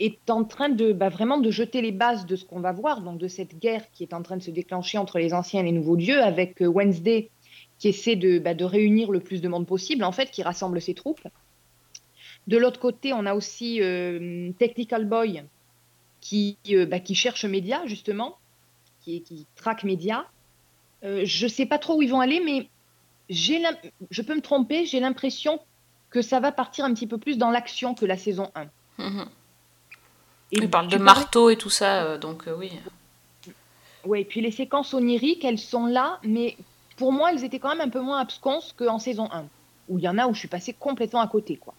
est en train de bah, vraiment de jeter les bases de ce qu'on va voir, donc de cette guerre qui est en train de se déclencher entre les anciens et les nouveaux dieux, avec euh, Wednesday qui essaie de, bah, de réunir le plus de monde possible, en fait, qui rassemble ses troupes. De l'autre côté, on a aussi euh, Technical Boy qui, euh, bah, qui cherche Média, justement, qui, qui traque Média. Euh, je ne sais pas trop où ils vont aller, mais je peux me tromper, j'ai l'impression que ça va partir un petit peu plus dans l'action que la saison 1. Mhm. Et Il parle de marteau et tout ça, euh, donc euh, oui. Et puis les séquences oniriques, elles sont là, mais pour moi, elles étaient quand même un peu moins absconses qu'en saison 1, où il y en a où je suis passée complètement à côté, quoi.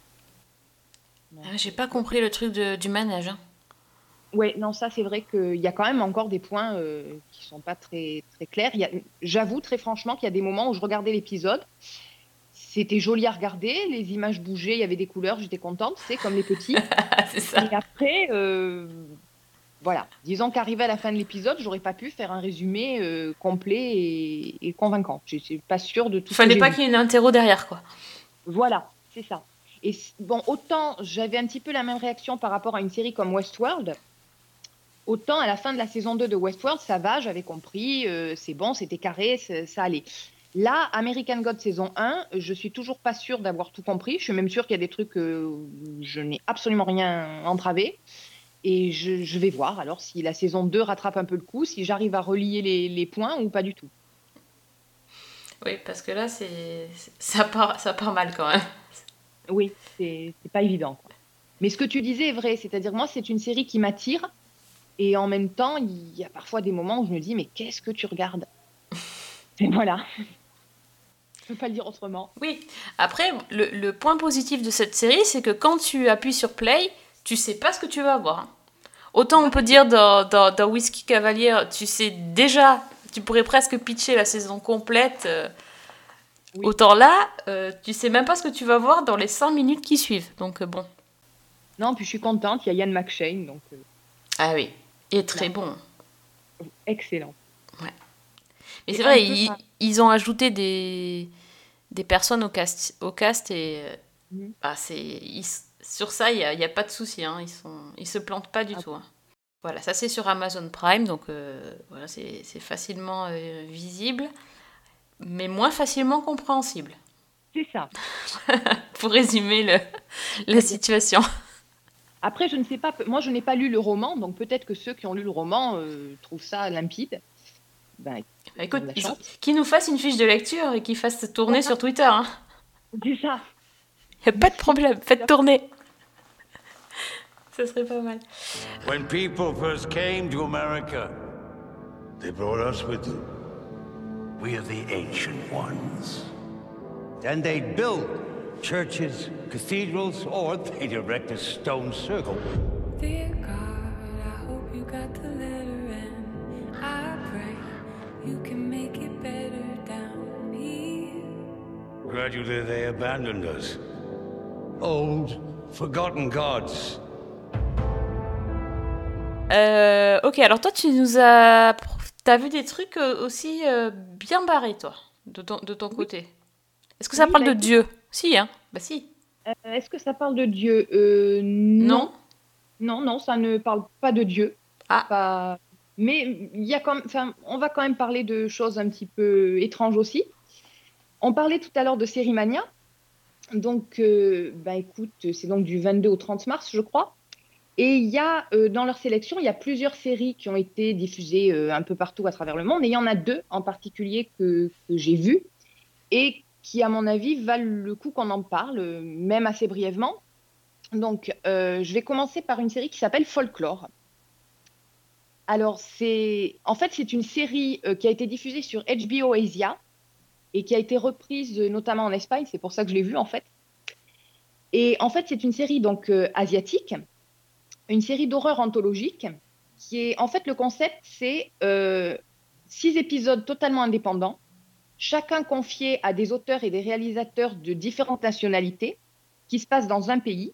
Ah, J'ai pas compris le truc de- du manège. hein. Ouais, non, ça c'est vrai qu'il y a quand même encore des points euh, qui sont pas très très clairs. J'avoue très franchement qu'il y a des moments où je regardais l'épisode, c'était joli à regarder, les images bougeaient, il y avait des couleurs, j'étais contente, c'est comme les petits. C'est ça. Et après, euh, voilà, disons qu'arrivé à la fin de l'épisode, j'aurais pas pu faire un résumé euh, complet et, et convaincant. Je suis pas sûre de tout. Il que fallait pas qu'il y ait une interro derrière, quoi. Voilà, c'est ça. Et bon, autant j'avais un petit peu la même réaction par rapport à une série comme Westworld, autant à la fin de la saison 2 de Westworld, ça va, j'avais compris, euh, c'est bon, c'était carré, ça allait. Là, American God saison 1, je suis toujours pas sûre d'avoir tout compris. Je suis même sûre qu'il y a des trucs euh, où je n'ai absolument rien entravé. Et je, je vais voir alors si la saison 2 rattrape un peu le coup, si j'arrive à relier les, les points ou pas du tout. Oui, parce que là, c'est ça part, ça part mal quand même. Oui, c'est c'est pas évident. quoi. Mais ce que tu disais est vrai, c'est-à-dire moi, c'est une série qui m'attire. Et en même temps, il y a parfois des moments où je me dis, mais qu'est-ce que tu regardes Et voilà. Je peux pas le dire autrement. Oui. Après, le, le point positif de cette série, c'est que quand tu appuies sur play, tu sais pas ce que tu vas voir. hein. Autant on peut dire dans, dans, dans Whiskey Cavalier, tu sais déjà, tu pourrais presque pitcher la saison complète. euh, Oui. Autant là, euh, tu sais même pas ce que tu vas voir dans les 100 minutes qui suivent. Donc euh, bon. Non, puis je suis contente, il y a Ian McShane, donc euh, Ah oui. Et très bon. excellent. Mais Et c'est vrai, ils, ils ont ajouté des, des personnes au cast, au cast et euh, Mhm. bah, ils- sur ça, il n'y a, y a pas de souci. Hein, ils, sont, ils se plantent pas du Ah. tout. hein. Voilà, ça c'est sur Amazon Prime, donc euh, voilà, c'est, c'est facilement euh, visible, mais moins facilement compréhensible, C'est ça. pour résumer le, la situation. Après, je ne sais pas, moi je n'ai pas lu le roman, donc peut-être que ceux qui ont lu le roman euh, trouvent ça limpide. Ben, Bah, Écoute, qu'ils nous fassent une fiche de lecture et qu'ils fassent tourner sur Twitter. Il hein. c'est ça. n'y a pas de problème, faites tourner. Ça serait pas mal. When people first came to America, they brought us with them. We are the ancient ones. And they'd build churches, cathedrals, or they erect a stone circle. Dear God, I hope you got the letter and I pray you can make it better down here. Gradually they abandoned us. Old, forgotten gods. Euh, ok, alors toi tu nous as... T'as vu des trucs euh, aussi euh, bien barrés toi, de ton, de ton oui. côté? Est-ce que ça oui, parle de Dieu? Si, hein Bah si. Euh, Est-ce que ça parle de Dieu? Euh, non. non. Non, ça ne parle pas de Dieu. Ah. Pas- Mais il y a quand même, enfin, on va quand même parler de choses un petit peu étranges aussi. On parlait tout à l'heure de Sérimania. Donc, euh, bah, écoute, c'est donc du 22 au 30 mars, je crois. Et il y a, euh, dans leur sélection, il y a plusieurs séries qui ont été diffusées euh, un peu partout à travers le monde. Et il y en a deux en particulier que, que j'ai vues et qui, à mon avis, valent le coup qu'on en parle, même assez brièvement. Donc, euh, je vais commencer par une série qui s'appelle Folklore. Alors, c'est en fait, c'est une série euh, qui a été diffusée sur HBO Asia et qui a été reprise euh, notamment en Espagne. C'est pour ça que je l'ai vue, en fait. Et en fait, c'est une série donc asiatique, une série d'horreur anthologique qui est, en fait, le concept, c'est six épisodes totalement indépendants, chacun confié à des auteurs et des réalisateurs de différentes nationalités, qui se passent dans un pays.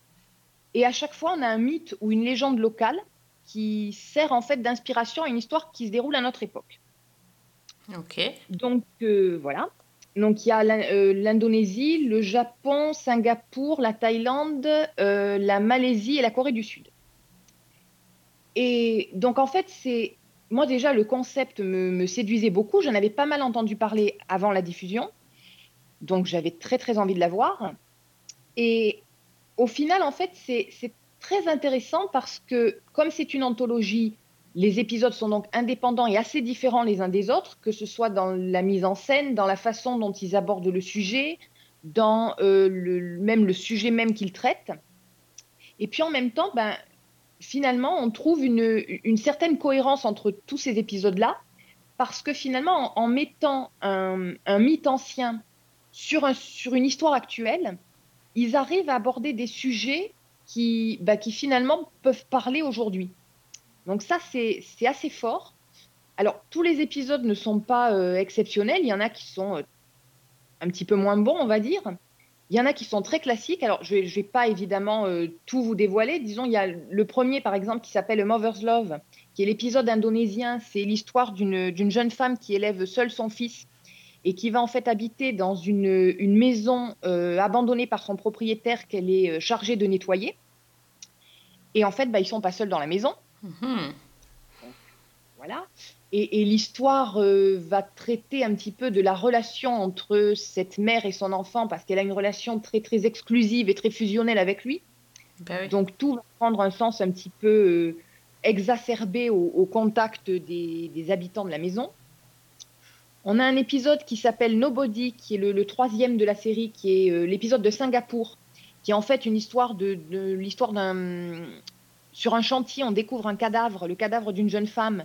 Et à chaque fois, on a un mythe ou une légende locale qui sert en fait d'inspiration à une histoire qui se déroule à notre époque. Ok. Donc euh, voilà. Donc il y a euh, l'Indonésie, le Japon, Singapour, la Thaïlande, euh, la Malaisie et la Corée du Sud. Et donc en fait, c'est moi déjà le concept me, séduisait beaucoup. J'en avais pas mal entendu parler avant la diffusion, donc j'avais très très envie de la voir. Et au final, en fait, c'est très intéressant parce que comme c'est une anthologie, les épisodes sont donc indépendants et assez différents les uns des autres, que ce soit dans la mise en scène, dans la façon dont ils abordent le sujet, dans euh, même le sujet même qu'ils traitent. Et puis en même temps, ben, finalement, on trouve une, certaine cohérence entre tous ces épisodes-là, parce que finalement, en, mettant un, mythe ancien sur, un- sur une histoire actuelle, ils arrivent à aborder des sujets qui, bah, finalement peuvent parler aujourd'hui. Donc ça, c'est c'est assez fort. Alors, tous les épisodes ne sont pas euh, exceptionnels. Il y en a qui sont euh, un petit peu moins bons, on va dire. Il y en a qui sont très classiques. Alors, je ne vais, pas évidemment euh, tout vous dévoiler. Disons, il y a le premier, par exemple, qui s'appelle Mother's Love, qui est l'épisode indonésien. C'est l'histoire d'une jeune femme qui élève seule son fils et qui va en fait habiter dans une, une maison euh, abandonnée par son propriétaire qu'elle est euh, chargée de nettoyer. Et en fait, bah, ils sont pas seuls dans la maison. Mhm. Voilà. Et, et l'histoire euh, va traiter un petit peu de la relation entre cette mère et son enfant, parce qu'elle a une relation très très exclusive et très fusionnelle avec lui. Oui. Donc tout va prendre un sens un petit peu euh, exacerbé au, au contact des, des habitants de la maison. On a un épisode qui s'appelle Nobody, qui est le, le troisième de la série, qui est euh, l'épisode de Singapour, qui est en fait une histoire de, de l'histoire d'un sur un chantier, on découvre un cadavre, le cadavre d'une jeune femme,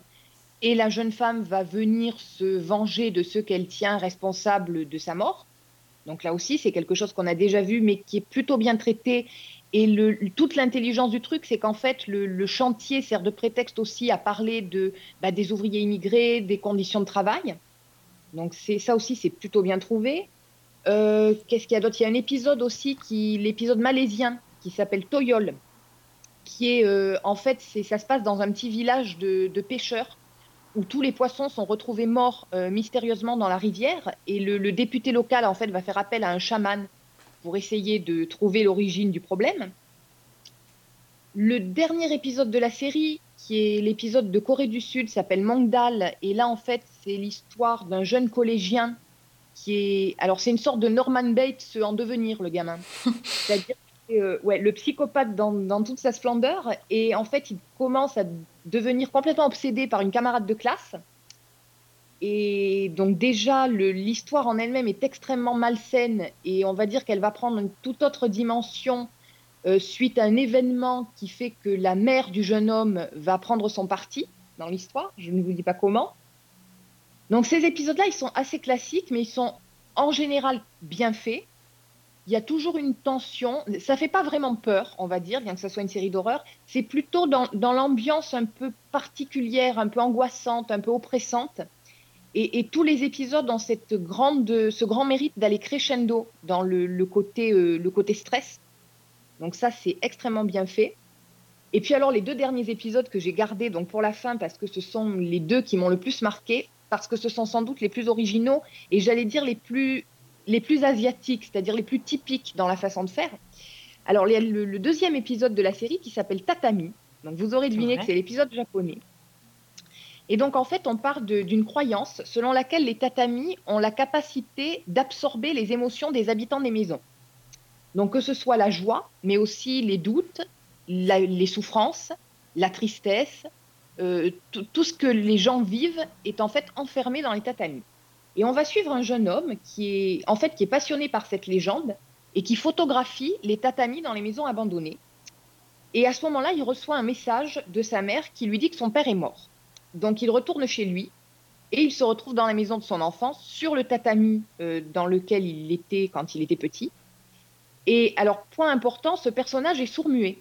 et la jeune femme va venir se venger de ceux qu'elle tient responsables de sa mort. Donc là aussi, c'est quelque chose qu'on a déjà vu, mais qui est plutôt bien traité. Et toute l'intelligence du truc, c'est qu'en fait, le, chantier sert de prétexte aussi à parler bah, des ouvriers immigrés, des conditions de travail. Donc ça aussi, c'est plutôt bien trouvé. Euh, Qu'est-ce qu'il y a d'autre? Il y a un épisode aussi, qui, l'épisode malaisien, qui s'appelle Toyol, qui est euh, en fait, ça se passe dans un petit village de pêcheurs où tous les poissons sont retrouvés morts euh, mystérieusement dans la rivière et le, le député local en fait va faire appel à un chaman pour essayer de trouver l'origine du problème. Le dernier épisode de la série, qui est l'épisode de Corée du Sud, s'appelle Mangdal et là en fait c'est l'histoire d'un jeune collégien qui est alors c'est une sorte de Norman Bates en devenir le gamin. C'est-à-dire euh, ouais, le psychopathe dans, toute sa splendeur. Et en fait, il commence à devenir complètement obsédé par une camarade de classe. Et donc déjà, l'histoire en elle-même est extrêmement malsaine et on va dire qu'elle va prendre une toute autre dimension euh, suite à un événement qui fait que la mère du jeune homme va prendre son parti dans l'histoire. Je ne vous dis pas comment. Donc ces épisodes-là, ils sont assez classiques, mais ils sont en général bien faits il y a toujours une tension. Ça fait pas vraiment peur, on va dire, bien que ce soit une série d'horreur. C'est plutôt dans, dans l'ambiance un peu particulière, un peu angoissante, un peu oppressante. Et, et tous les épisodes ont cette grande, ce grand mérite d'aller crescendo dans le, le côté, euh, le côté stress. Donc ça, c'est extrêmement bien fait. Et puis alors, les deux derniers épisodes que j'ai gardés donc pour la fin, parce que ce sont les deux qui m'ont le plus marqué, parce que ce sont sans doute les plus originaux et j'allais dire les plus, les plus asiatiques, c'est-à-dire les plus typiques dans la façon de faire. Alors, il y a le, le deuxième épisode de la série qui s'appelle Tatami. Donc, vous aurez deviné Ouais. que c'est l'épisode japonais. Et donc, en fait, on part d'une croyance selon laquelle les tatamis ont la capacité d'absorber les émotions des habitants des maisons. Donc, que ce soit la joie, mais aussi les doutes, la- les souffrances, la tristesse, euh, tout ce que les gens vivent est en fait enfermé dans les tatamis. Et on va suivre un jeune homme qui est en fait qui est passionné par cette légende et qui photographie les tatamis dans les maisons abandonnées. Et à ce moment-là, il reçoit un message de sa mère qui lui dit que son père est mort. Donc il retourne chez lui et il se retrouve dans la maison de son enfance sur le tatami euh, dans lequel il était quand il était petit. Et alors, point important, ce personnage est sourd-muet.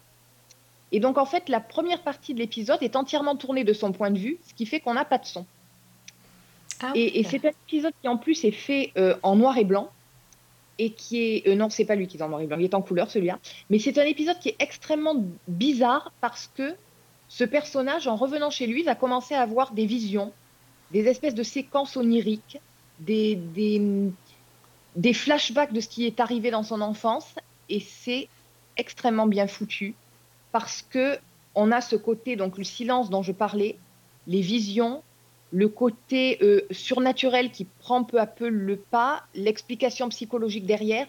Et donc, en fait, la première partie de l'épisode est entièrement tournée de son point de vue, ce qui fait qu'on n'a pas de son. Ah, Et, et c'est un épisode qui, en plus, est fait euh, en noir et blanc. Et qui est. euh, non, c'est pas lui qui est en noir et blanc, il est en couleur, celui-là. Mais c'est un épisode qui est extrêmement bizarre parce que ce personnage, en revenant chez lui, va commencer à avoir des visions, des espèces de séquences oniriques, des, des, des flashbacks de ce qui est arrivé dans son enfance. Et c'est extrêmement bien foutu parce que on a ce côté, donc le silence dont je parlais, les visions, le côté euh, surnaturel qui prend peu à peu le pas, l'explication psychologique derrière.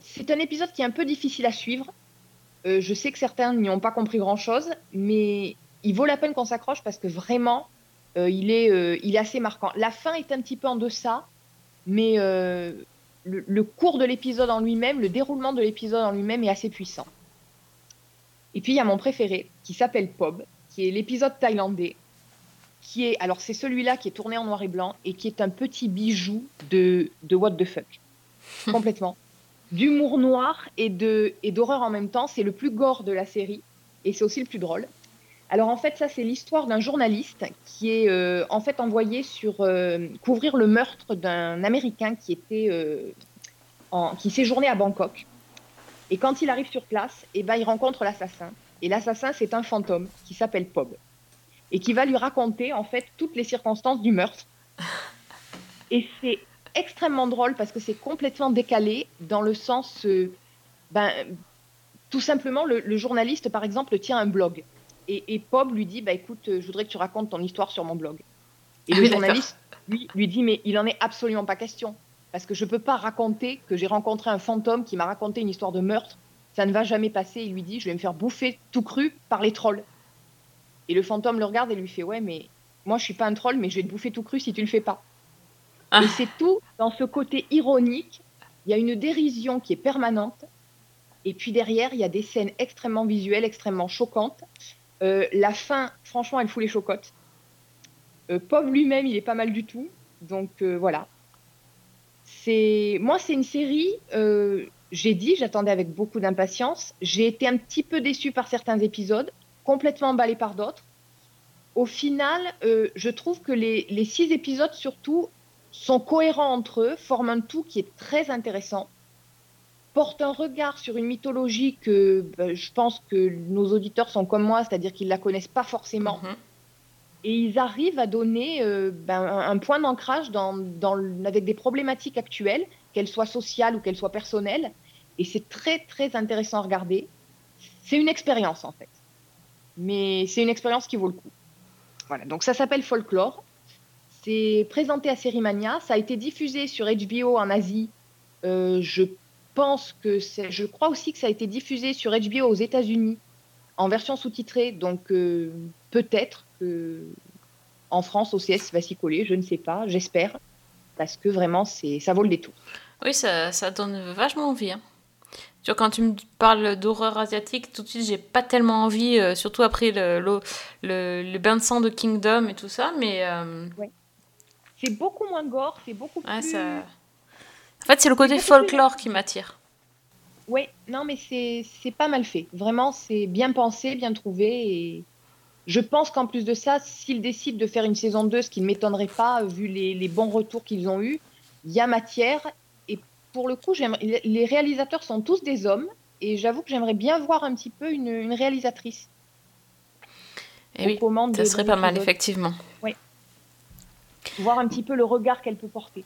C'est un épisode qui est un peu difficile à suivre. Euh, je sais que certains n'y ont pas compris grand-chose, mais il vaut la peine qu'on s'accroche parce que vraiment, euh, il, est, il est assez marquant. La fin est un petit peu en deçà, mais le, le cours de l'épisode en lui-même, le déroulement de l'épisode en lui-même est assez puissant. Et puis il y a mon préféré qui s'appelle Pob, qui est l'épisode thaïlandais, qui est alors c'est celui-là qui est tourné en noir et blanc et qui est un petit bijou de, de what the fuck, complètement, d'humour noir et de et d'horreur en même temps. C'est le plus gore de la série et c'est aussi le plus drôle. Alors en fait ça c'est l'histoire d'un journaliste qui est euh, en fait envoyé sur euh, couvrir le meurtre d'un Américain qui était euh, en- qui séjournait à Bangkok. Et quand il arrive sur place, eh ben, il rencontre l'assassin. Et l'assassin, c'est un fantôme qui s'appelle Pob. Et qui va lui raconter, en fait, toutes les circonstances du meurtre. Et c'est extrêmement drôle parce que c'est complètement décalé dans le sens. euh, ben, tout simplement, le, le journaliste, par exemple, tient un blog. Et, et Pob lui dit bah, écoute, euh, je voudrais que tu racontes ton histoire sur mon blog. Et Ah le journaliste, lui, lui dit mais il en est absolument pas question. Parce que je ne peux pas raconter que j'ai rencontré un fantôme qui m'a raconté une histoire de meurtre. Ça ne va jamais passer. Il lui dit Je vais me faire bouffer tout cru par les trolls. Et le fantôme le regarde et lui fait Ouais, mais moi, je suis pas un troll, mais je vais te bouffer tout cru si tu le fais pas. Ah. Et c'est tout dans ce côté ironique. Il y a une dérision qui est permanente. Et puis derrière, il y a des scènes extrêmement visuelles, extrêmement choquantes. Euh, la fin, franchement, elle fout les chocottes. Euh, Pauvre lui-même, il est pas mal du tout. Donc euh, voilà. C'est moi, c'est une série. euh, j'ai dit, j'attendais avec beaucoup d'impatience. J'ai été un petit peu déçue par certains épisodes, complètement emballée par d'autres. Au final, euh, je trouve que les, les six épisodes surtout sont cohérents entre eux, forment un tout qui est très intéressant, portent un regard sur une mythologie que ben, je pense que nos auditeurs sont comme moi, c'est-à-dire qu'ils la connaissent pas forcément Mhm. et ils arrivent à donner euh, ben, un, point d'ancrage dans, dans le- avec des problématiques actuelles, qu'elles soient sociales ou qu'elles soient personnelles. Et c'est très, très intéressant à regarder. C'est une expérience, en fait. Mais c'est une expérience qui vaut le coup. Voilà, donc ça s'appelle Folklore. C'est présenté à Sérimania. Ça a été diffusé sur HBO en Asie. Euh, je pense que c'est. Je crois aussi que ça a été diffusé sur HBO aux États-Unis en version sous-titrée. Donc euh, peut-être que en France, OCS va s'y coller. Je ne sais pas. J'espère. Parce que vraiment, ça vaut le détour. Oui, ça, ça donne vachement envie. hein. Tu vois, quand tu me parles d'horreur asiatique, tout de suite, j'ai pas tellement envie, euh, surtout après le, le, le, le bain de sang de Kingdom et tout ça, mais euh, C'est beaucoup moins gore. C'est beaucoup ouais, plus. ça... En fait, c'est le côté folklore qui m'attire. Ouais, non, mais c'est c'est pas mal fait. Vraiment, c'est bien pensé, bien trouvé. Et, Je pense qu'en plus de ça, s'ils décident de faire une saison 2, ce qui ne m'étonnerait pas, vu les, les bons retours qu'ils ont eus, il y a matière. Pour le coup, les réalisateurs sont tous des hommes. Et j'avoue que j'aimerais bien voir un petit peu une, une réalisatrice. Et oui, commandes ça de- serait pas mal, effectivement. Voir un petit peu le regard qu'elle peut porter.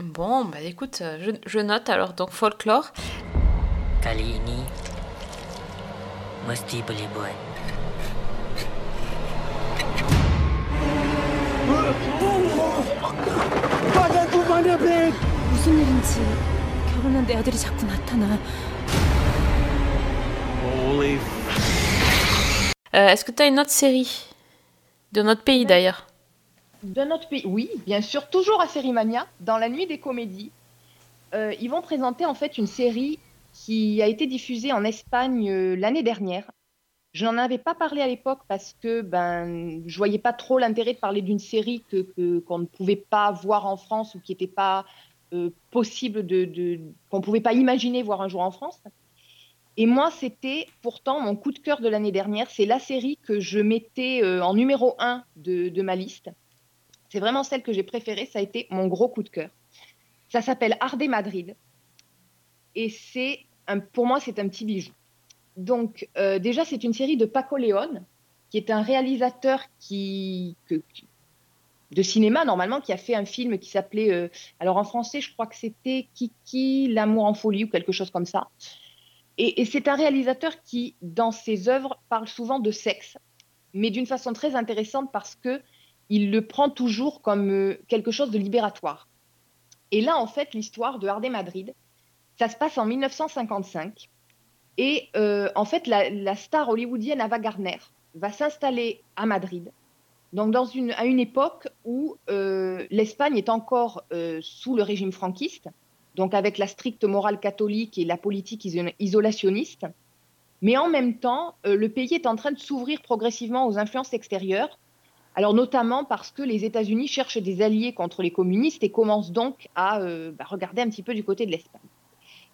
Bon, bah écoute, euh, je, je note alors donc folklore. Kali ini mesti boleh buat. 바다도 만나백 무슨 일인지 결혼한 내 아들이 자꾸 나타나. Holy Euh, Est-ce que tu as une autre série De notre pays d'ailleurs De notre pays, oui, bien sûr, toujours à Sérimania, dans la nuit des comédies. euh, ils vont présenter en fait une série qui a été diffusée en Espagne euh, l'année dernière. Je n'en avais pas parlé à l'époque parce que ben, je voyais pas trop l'intérêt de parler d'une série que, que- qu'on ne pouvait pas voir en France ou qui n'était pas euh, possible de, qu'on ne pouvait pas imaginer voir un jour en France. Et moi, c'était pourtant mon coup de cœur de l'année dernière. C'est la série que je mettais euh, en numéro 1 de, de ma liste. C'est vraiment celle que j'ai préférée. Ça a été mon gros coup de cœur. Ça s'appelle Ardé Madrid. Et c'est pour moi, c'est un petit bijou. Donc, euh, déjà, c'est une série de Paco León, qui est un réalisateur qui- de cinéma, normalement, qui a fait un film qui s'appelait, euh, alors en français, je crois que c'était Kiki, l'amour en folie ou quelque chose comme ça. Et, c'est un réalisateur qui, dans ses œuvres, parle souvent de sexe, mais d'une façon très intéressante parce que il le prend toujours comme euh, quelque chose de libératoire. Et là, en fait, l'histoire de Ardé Madrid, ça se passe en 1955. Et euh, en fait, la, la star hollywoodienne Ava Gardner va s'installer à Madrid, donc à une époque où euh, l'Espagne est encore euh, sous le régime franquiste, donc avec la stricte morale catholique et la politique iso- isolationniste. Mais en même temps, euh, le pays est en train de s'ouvrir progressivement aux influences extérieures, alors notamment parce que les États-Unis cherchent des alliés contre les communistes et commencent donc à bah, regarder un petit peu du côté de l'Espagne.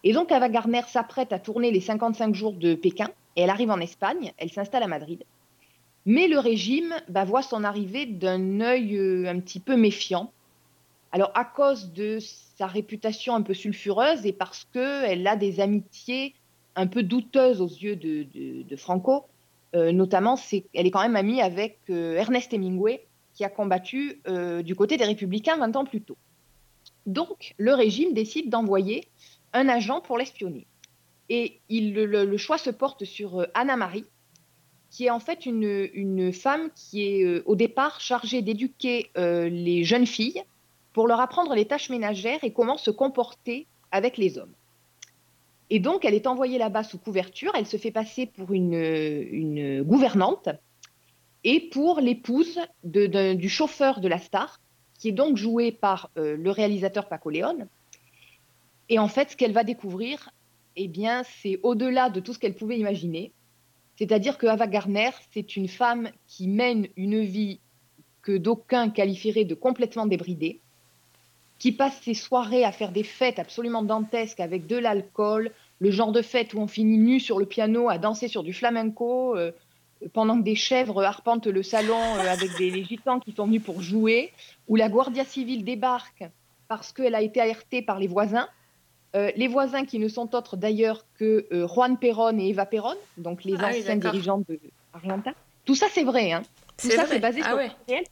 Et donc Ava Gardner s'apprête à tourner les 55 jours de Pékin et elle arrive en Espagne, elle s'installe à Madrid. Mais le régime bah, voit son arrivée d'un œil euh, un petit peu méfiant. Alors à cause de sa réputation un peu sulfureuse et parce qu'elle a des amitiés un peu douteuses aux yeux de, Franco, euh, notamment elle est quand même amie avec euh, Ernest Hemingway qui a combattu du côté des républicains 20 ans plus tôt. Donc le régime décide d'envoyer un agent pour l'espionner. Et le, choix se porte sur euh, Anna Marie, qui est en fait une, une femme qui est euh, au départ chargée d'éduquer euh, les jeunes filles pour leur apprendre les tâches ménagères et comment se comporter avec les hommes. Et donc, elle est envoyée là-bas sous couverture, elle se fait passer pour une, une gouvernante et pour l'épouse de- du chauffeur de la star, qui est donc joué par euh, le réalisateur Paco León. Et en fait, ce qu'elle va découvrir, eh bien, c'est au-delà de tout ce qu'elle pouvait imaginer. C'est-à-dire que Ava Gardner, c'est une femme qui mène une vie que d'aucuns qualifieraient de complètement débridée, qui passe ses soirées à faire des fêtes absolument dantesques avec de l'alcool, le genre de fête où on finit nu sur le piano à danser sur du flamenco, euh, pendant que des chèvres arpentent le salon euh, avec des gitans qui sont venus pour jouer, où la Guardia civile débarque parce qu'elle a été alertée par les voisins. Euh, les voisins qui ne sont autres d'ailleurs que euh, Juan Perón et Eva Perón, donc les Ah anciens dirigeants de Argentin. Tout ça, c'est vrai. Hein. Tout ça, c'est basé Ah sur ouais. réel.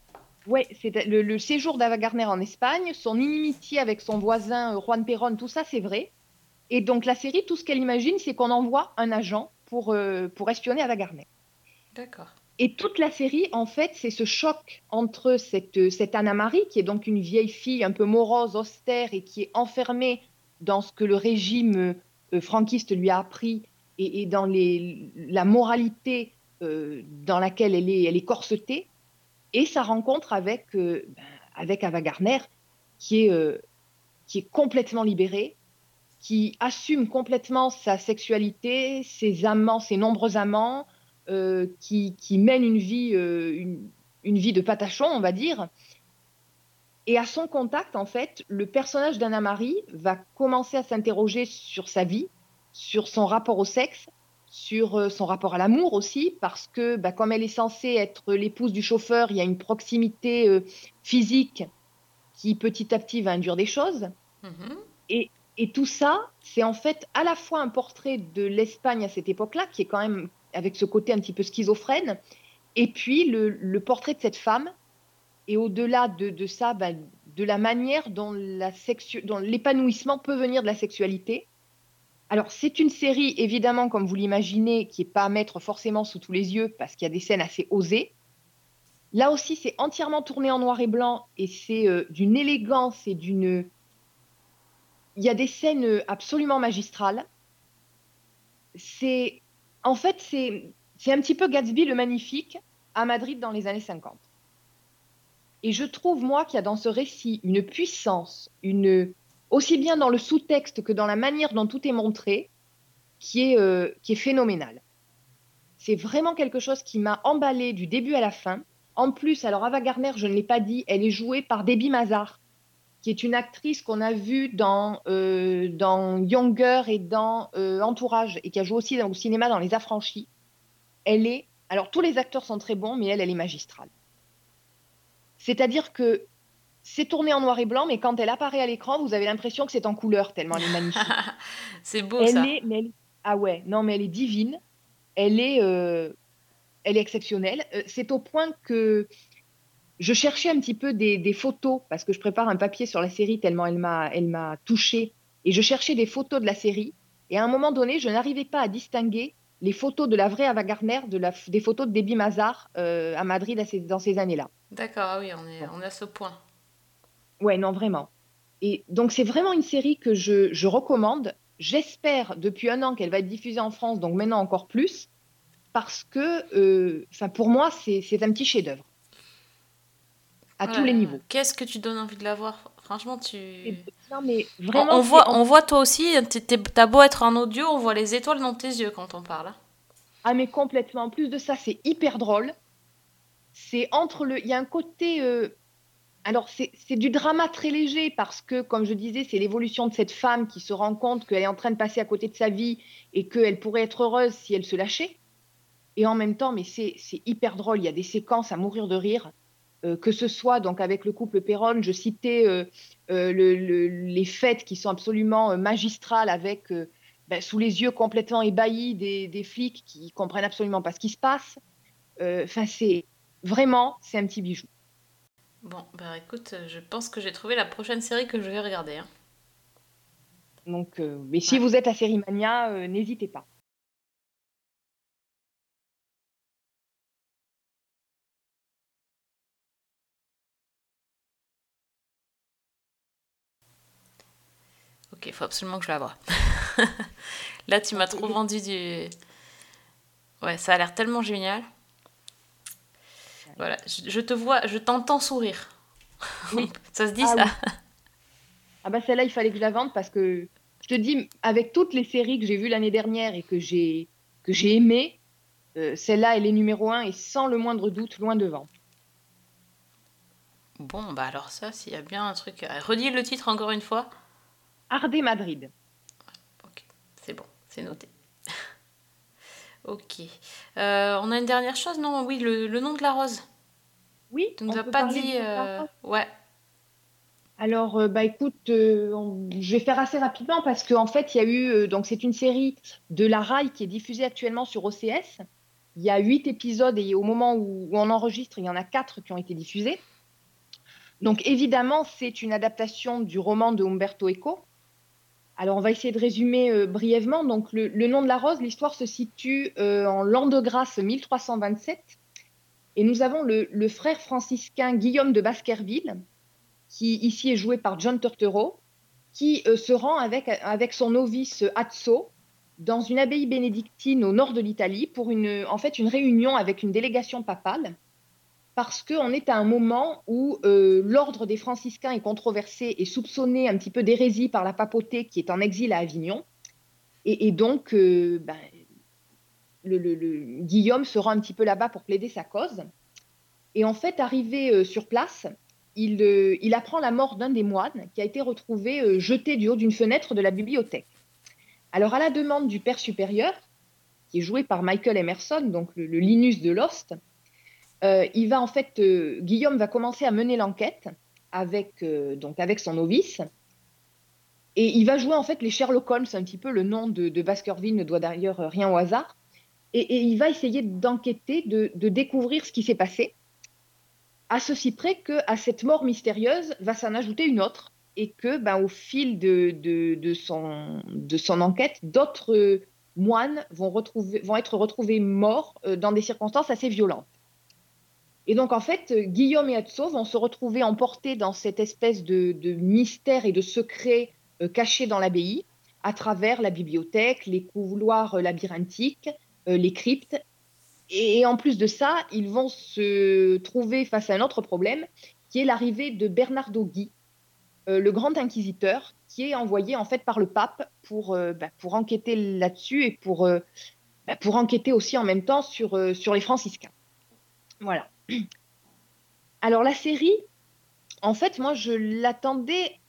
Ouais, c'est le, le séjour d'Ava Gardner en Espagne, son inimitié avec son voisin euh, Juan Perón, tout ça, c'est vrai. Et donc la série, tout ce qu'elle imagine, c'est qu'on envoie un agent pour, euh, pour espionner Ava Gardner. D'accord. Et toute la série, en fait, c'est ce choc entre cette, cette Anna Marie, qui est donc une vieille fille un peu morose, austère, et qui est enfermée dans ce que le régime euh, franquiste lui a appris, et, dans la moralité euh, dans laquelle elle est, corsetée, et sa rencontre avec, euh, ben, avec Ava Gardner, qui est, qui est complètement libérée, qui assume complètement sa sexualité, ses amants, ses nombreux amants, qui, qui mène une vie, une vie de patachon, on va dire. Et à son contact, en fait, le personnage d'Anna Marie va commencer à s'interroger sur sa vie, sur son rapport au sexe, sur euh, son rapport à l'amour aussi, parce que bah, comme elle est censée être l'épouse du chauffeur, il y a une proximité euh, physique qui petit à petit va induire des choses. Mhm. Et, et tout ça, c'est en fait à la fois un portrait de l'Espagne à cette époque-là, qui est quand même avec ce côté un petit peu schizophrène, et puis le, le portrait de cette femme, et au-delà de, ça, bah, de la manière dont l'épanouissement peut venir de la sexualité. Alors, c'est une série, évidemment, comme vous l'imaginez, qui n'est pas à mettre forcément sous tous les yeux, parce qu'il y a des scènes assez osées. Là aussi, c'est entièrement tourné en noir et blanc, et c'est euh, d'une élégance et d'une... Il y a des scènes euh, absolument magistrales. C'est... En fait, c'est un petit peu Gatsby le Magnifique à Madrid dans les années 50. Et je trouve, moi, qu'il y a dans ce récit une puissance, une, aussi bien dans le sous-texte que dans la manière dont tout est montré, qui est, euh, qui est phénoménale. C'est vraiment quelque chose qui m'a emballé du début à la fin. En plus, alors Ava Gardner, je ne l'ai pas dit, elle est jouée par Debbie Mazar, qui est une actrice qu'on a vue dans, euh, dans Younger et dans euh, Entourage, et qui a joué aussi au cinéma dans Les Affranchis. Elle est, alors tous les acteurs sont très bons, mais elle, elle est magistrale. C'est-à-dire que c'est tourné en noir et blanc, mais quand elle apparaît à l'écran, vous avez l'impression que c'est en couleur, tellement elle est magnifique. C'est beau elle ça. est, mais elle- ah ouais, non, mais elle est divine. Elle est, euh, elle est exceptionnelle. Euh, c'est au point que je cherchais un petit peu des, des photos parce que je prépare un papier sur la série tellement elle m'a, elle m'a touchée. Et je cherchais des photos de la série. Et à un moment donné, je n'arrivais pas à distinguer les photos de la vraie Ava Gardner de la, des photos de Debbie Mazar euh, à Madrid à ces- dans ces années-là. D'accord, ah oui, on est, on est à ce point. Ouais, non, vraiment. Et donc, c'est vraiment une série que je, je recommande. J'espère depuis un an qu'elle va être diffusée en France, donc maintenant encore plus, parce que, euh, pour moi, c'est un petit chef-d'œuvre. À tous les niveaux. Qu'est-ce que tu donnes envie de la voir? Franchement, tu. Non, mais On- vraiment. on, voit, on voit toi aussi, t'es- t'as beau être en audio, on voit les étoiles dans tes yeux quand on parle. hein. Ah, mais complètement. En plus de ça, c'est hyper drôle. C'est entre le. Il y a un côté. euh, Alors, c'est du drama très léger parce que, comme je disais, c'est l'évolution de cette femme qui se rend compte qu'elle est en train de passer à côté de sa vie et qu'elle pourrait être heureuse si elle se lâchait. Et en même temps, mais c'est c'est hyper drôle. Il y a des séquences à mourir de rire. Euh, que ce soit donc avec le couple Perron, je citais euh, euh, le- le- les fêtes qui sont absolument magistrales avec ben, sous les yeux complètement ébahis des, des flics qui comprennent absolument pas ce qui se passe. Enfin, c'est vraiment, c'est un petit bijou. Bon, bah écoute, je pense que j'ai trouvé la prochaine série que je vais regarder. hein. Donc, euh, mais si vous êtes à Sérimania, euh, n'hésitez pas. Ok, il faut absolument que je la voie. Là, tu m'as trop vendu du. Ouais, ça a l'air tellement génial. Voilà, je, je te vois, je t'entends sourire. ça se dit Ah ça oui. Ah bah celle-là, il fallait que je la vende parce que je te dis, avec toutes les séries que j'ai vues l'année dernière et que j'ai que j'ai aimées, euh, celle-là, elle est numéro un et sans le moindre doute, loin devant. Bon, bah alors ça, s'il y a bien un truc. Redis le titre encore une fois. Ardé Madrid. C'est bon, c'est noté. ok. Euh, on a une dernière chose, non? Oui, le, le nom de la rose. Oui, Tu nous on as pas dit. euh, Ouais. Alors, euh, bah écoute, on- je vais faire assez rapidement parce qu'en fait, il y a eu, donc c'est une série de la RAI qui est diffusée actuellement sur OCS. Il y a huit épisodes et au moment où, où on enregistre, il y en a quatre qui ont été diffusés. Donc évidemment, c'est une adaptation du roman de Umberto Eco. Alors on va essayer de résumer euh, brièvement. Donc le, nom de la rose, l'histoire se situe euh, en l'an de grâce 1327 et nous avons le, frère franciscain Guillaume de Baskerville qui ici est joué par John Turturro, qui euh, se rend avec, avec son novice Azzo dans une abbaye bénédictine au nord de l'Italie pour une, en fait, une réunion avec une délégation papale, parce qu'on est à un moment où euh, l'ordre des franciscains est controversé et soupçonné un petit peu d'hérésie par la papauté qui est en exil à Avignon. Et, donc, euh, ben, le, Guillaume se rend un petit peu là-bas pour plaider sa cause. Et en fait, arrivé euh, sur place, il, apprend la mort d'un des moines qui a été retrouvé jeté du haut d'une fenêtre de la bibliothèque. Alors, à la demande du père supérieur, qui est joué par Michael Emerson, donc le, le Linus de Lost, euh, il va en fait, euh, Guillaume va commencer à mener l'enquête avec, euh, avec son novice. Et il va jouer en fait les Sherlock Holmes, un petit peu le nom de, de Baskerville ne doit d'ailleurs rien au hasard. Et, il va essayer d'enquêter, de, de découvrir ce qui s'est passé, à ceci près que à cette mort mystérieuse va s'en ajouter une autre, et que ben, au fil de, de, son, de son enquête, d'autres moines vont, retrouver, vont être retrouvés morts dans des circonstances assez violentes. Et donc, en fait, Guillaume et Atso vont se retrouver emportés dans cette espèce de, de mystère et de secret euh, caché dans l'abbaye, à travers la bibliothèque, les couloirs euh, labyrinthiques, euh, les cryptes. Et en plus de ça, ils vont se trouver face à un autre problème, qui est l'arrivée de Bernardo Guy, euh, le grand inquisiteur, qui est envoyé en fait par le pape pour, bah, pour enquêter là-dessus et pour, bah, pour enquêter aussi en même temps sur, sur les franciscains. Voilà. Alors la série, en fait, moi je l'attendais.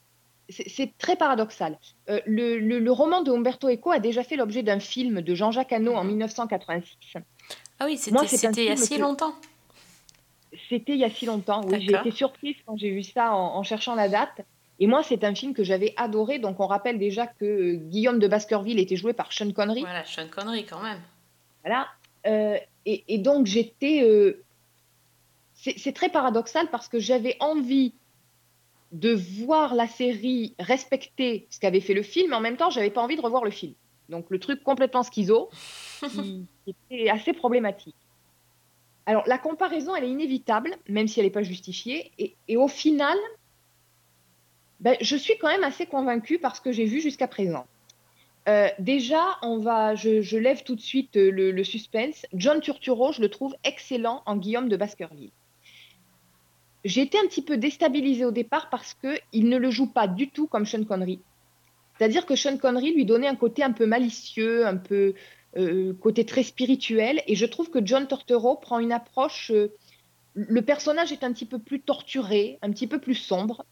C'est très paradoxal. Euh, le, le- le roman de Umberto Eco a déjà fait l'objet d'un film de Jean-Jacques Hano en 1986. Ah oui, c'était il y a si que- longtemps. C'était il y a si longtemps. Oui, j'ai été surprise quand j'ai vu ça en, en cherchant la date. Et moi, c'est un film que j'avais adoré. Donc, on rappelle déjà que Guillaume de Baskerville était joué par Sean Connery. Voilà, Sean Connery quand même. Voilà. Euh, et, et donc, j'étais. euh, c'est très paradoxal parce que j'avais envie de voir la série respecter ce qu'avait fait le film, mais en même temps, j'avais pas envie de revoir le film. Donc, le truc complètement schizo, qui, était assez problématique. Alors, la comparaison, elle est inévitable, même si elle n'est pas justifiée. Et, et au final, ben, je suis quand même assez convaincue par ce que j'ai vu jusqu'à présent. Euh, déjà, on va, je, je lève tout de suite le, le suspense. John Turturro, je le trouve excellent en Guillaume de Baskerville. J'ai été un petit peu déstabilisée au départ parce que il ne le joue pas du tout comme Sean Connery. C'est-à-dire que Sean Connery lui donnait un côté un peu malicieux, un peu euh, côté très spirituel, et je trouve que John Turturro prend une approche. euh, le personnage est un petit peu plus torturé, un petit peu plus sombre,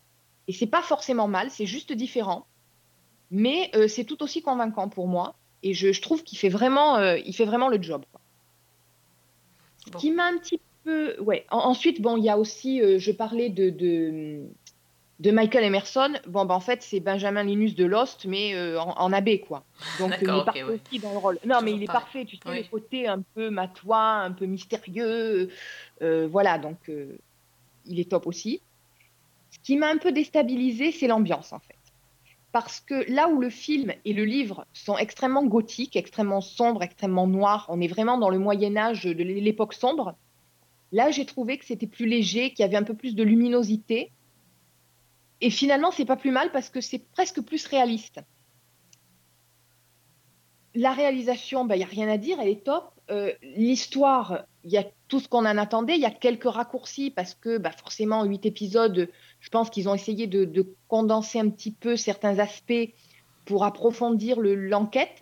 et c'est pas forcément mal, c'est juste différent mais euh, c'est tout aussi convaincant pour moi et je, je trouve qu'il fait vraiment il fait vraiment le job. Bon. Ce qui m'a un petit peu ouais. En- ensuite bon il y a aussi euh, je parlais de, de de Michael Emerson. Bon ben en fait c'est Benjamin Linus de Lost mais euh, en, en abbé quoi. Donc il est parfait ouais. aussi dans le rôle. Non mais il est pareil. parfait tu sais Oui. le côté un peu matois un peu mystérieux. Euh, voilà donc il est top aussi. Ce qui m'a un peu déstabilisé c'est l'ambiance en fait. Parce que là où le film et le livre sont extrêmement gothiques, extrêmement sombres, extrêmement noirs, on est vraiment dans le Moyen Âge de l'époque sombre, là j'ai trouvé que c'était plus léger, qu'il y avait un peu plus de luminosité. Et finalement, c'est pas plus mal parce que c'est presque plus réaliste. La réalisation, il n'y a rien à dire, elle est top. Euh, L'histoire, il y a tout ce qu'on en attendait. Il y a quelques raccourcis parce que bah, forcément, huit épisodes, je pense qu'ils ont essayé de, de condenser un petit peu certains aspects pour approfondir le- l'enquête.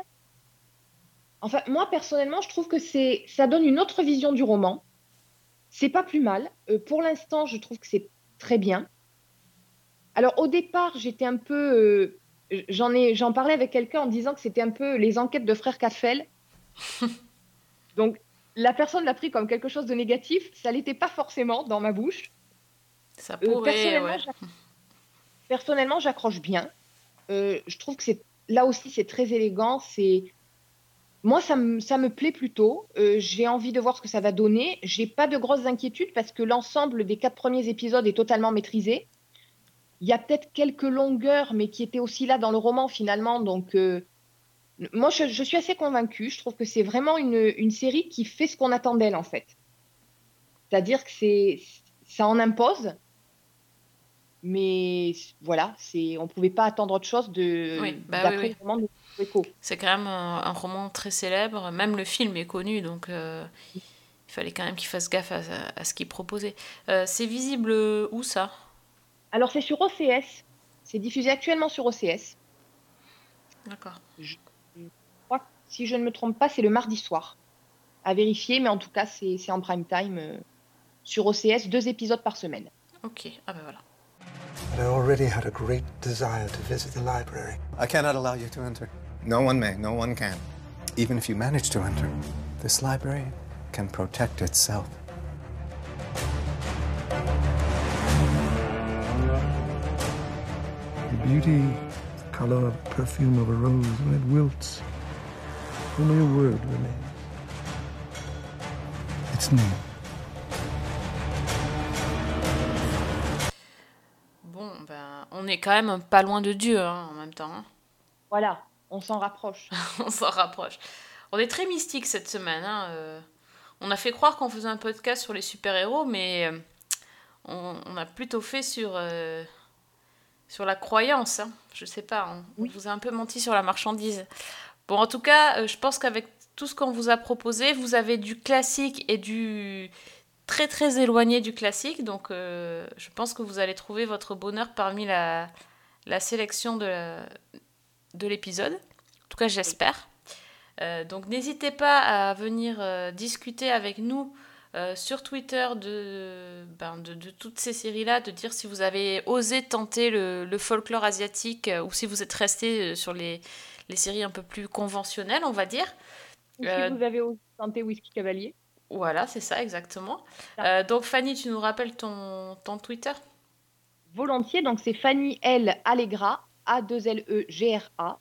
Enfin, moi, personnellement, je trouve que ça donne une autre vision du roman. C'est pas plus mal. Euh, pour l'instant, je trouve que c'est très bien. Alors, au départ, j'étais un peu. euh, j'en ai, j'en parlais avec quelqu'un en disant que c'était un peu les enquêtes de frère Caffel. Donc, la personne l'a pris comme quelque chose de négatif. Ça l'était pas forcément dans ma bouche. Ça Euh, pourrait, personnellement, ouais. personnellement, j'accroche bien. Je trouve que c'est là aussi c'est très élégant. C'est moi ça me ça me plaît plutôt. Euh, J'ai envie de voir ce que ça va donner. J'ai pas de grosses inquiétudes parce que l'ensemble des quatre premiers épisodes est totalement maîtrisé. Il y a peut-être quelques longueurs, mais qui étaient aussi là dans le roman finalement. Donc euh, moi je, je suis assez convaincue. Je trouve que c'est vraiment une, une série qui fait ce qu'on attend d'elle en fait. C'est-à-dire que c'est ça en impose. Mais voilà, c'est on pouvait pas attendre autre chose de Oui, bah d'après oui, oui. C'est quand même un, un roman très célèbre, même le film est connu, donc euh, il fallait quand même qu'il fasse gaffe à, à ce qu'il proposait. Euh, c'est visible où ça? Alors c'est sur OCS, c'est diffusé actuellement sur OCS. D'accord. Je crois que, si je ne me trompe pas, c'est le mardi soir. À vérifier, mais en tout cas c'est c'est en prime time euh, sur OCS, deux épisodes par semaine. Ok, ah ben voilà. I already had a great desire to visit the library. I cannot allow you to enter. No one may, no one can. Even if you manage to enter, this library can protect itself. The beauty, the color, perfume of a rose when it wilts. Only a word remains. Its name. Bon, ben, on est quand même pas loin de Dieu hein, en même temps. hein. Voilà, on s'en rapproche. on s'en rapproche. On est très mystique cette semaine. hein, euh. On a fait croire qu'on faisait un podcast sur les super-héros, mais euh, on, on a plutôt fait sur, euh, sur la croyance. hein. Je sais pas, on, on vous a un peu menti sur la marchandise. Bon, en tout cas, euh, je pense qu'avec tout ce qu'on vous a proposé, vous avez du classique et du très très éloigné du classique. Donc, euh, je pense que vous allez trouver votre bonheur parmi la, la sélection de la- de l'épisode. En tout cas, j'espère. Euh, donc n'hésitez pas à venir euh, discuter avec nous euh, sur Twitter de, ben, de, de toutes ces séries-là, de dire si vous avez osé tenter le, le folklore asiatique ou si vous êtes resté sur les, les séries un peu plus conventionnelles, on va dire. Ou Si vous avez osé tenter Whisky Cavalier. Voilà, c'est ça, exactement. Donc Fanny, tu nous rappelles ton, ton Twitter? Volontiers, donc c'est Fanny L. Allegra, A2LE-G-R-A.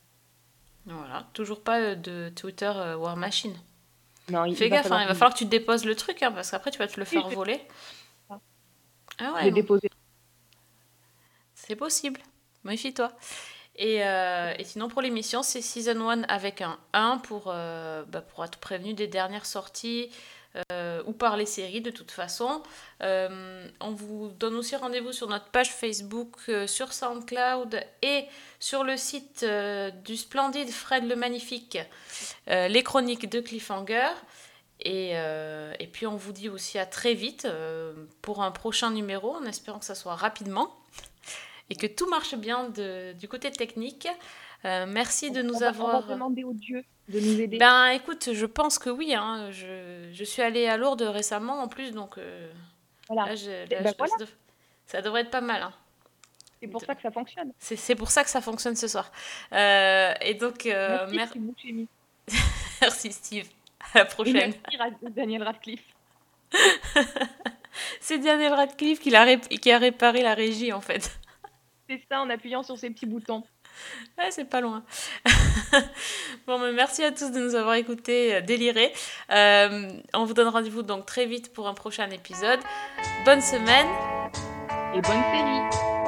Voilà, toujours pas euh, de Twitter euh, War Machine. Non, il, Fais il va gaffe, hein, il va falloir que tu déposes le truc, hein, parce qu'après tu vas te le faire voler. Ah. Ah ouais, déposé. c'est possible. Méfie-toi. Et, euh, et sinon, pour l'émission, c'est Season 1 avec un 1 pour, euh, bah, pour être prévenu des dernières sorties euh, ou par les séries de toute façon. Euh, on vous donne aussi rendez-vous sur notre page Facebook, euh, sur SoundCloud et sur le site euh, du splendide Fred le Magnifique, les chroniques de Cliffhanger. Et, et puis on vous dit aussi à très vite pour un prochain numéro, en espérant que ça soit rapidement et que tout marche bien de- du côté technique. Merci de nous on avoir. On va demander aux dieux de nous aider. Ben écoute, je pense que oui. hein. Je, je suis allée à Lourdes récemment en plus, donc euh, voilà. là, je- là, ben je- voilà. ça, dev- ça devrait être pas mal. hein. C'est pour ça que ça fonctionne. C'est c'est pour ça que ça fonctionne ce soir. Euh, et donc, euh, Merci, mer- Steve merci Steve. À la Et prochaine. merci Daniel Radcliffe. C'est Daniel Radcliffe qui a, ré- qui a réparé la régie en fait. C'est ça en appuyant sur ces petits boutons. C'est pas loin. bon, mais merci à tous de nous avoir écoutés euh, délirer. Euh, on vous donne rendez-vous donc très vite pour un prochain épisode. Bonne semaine. Et bonne série.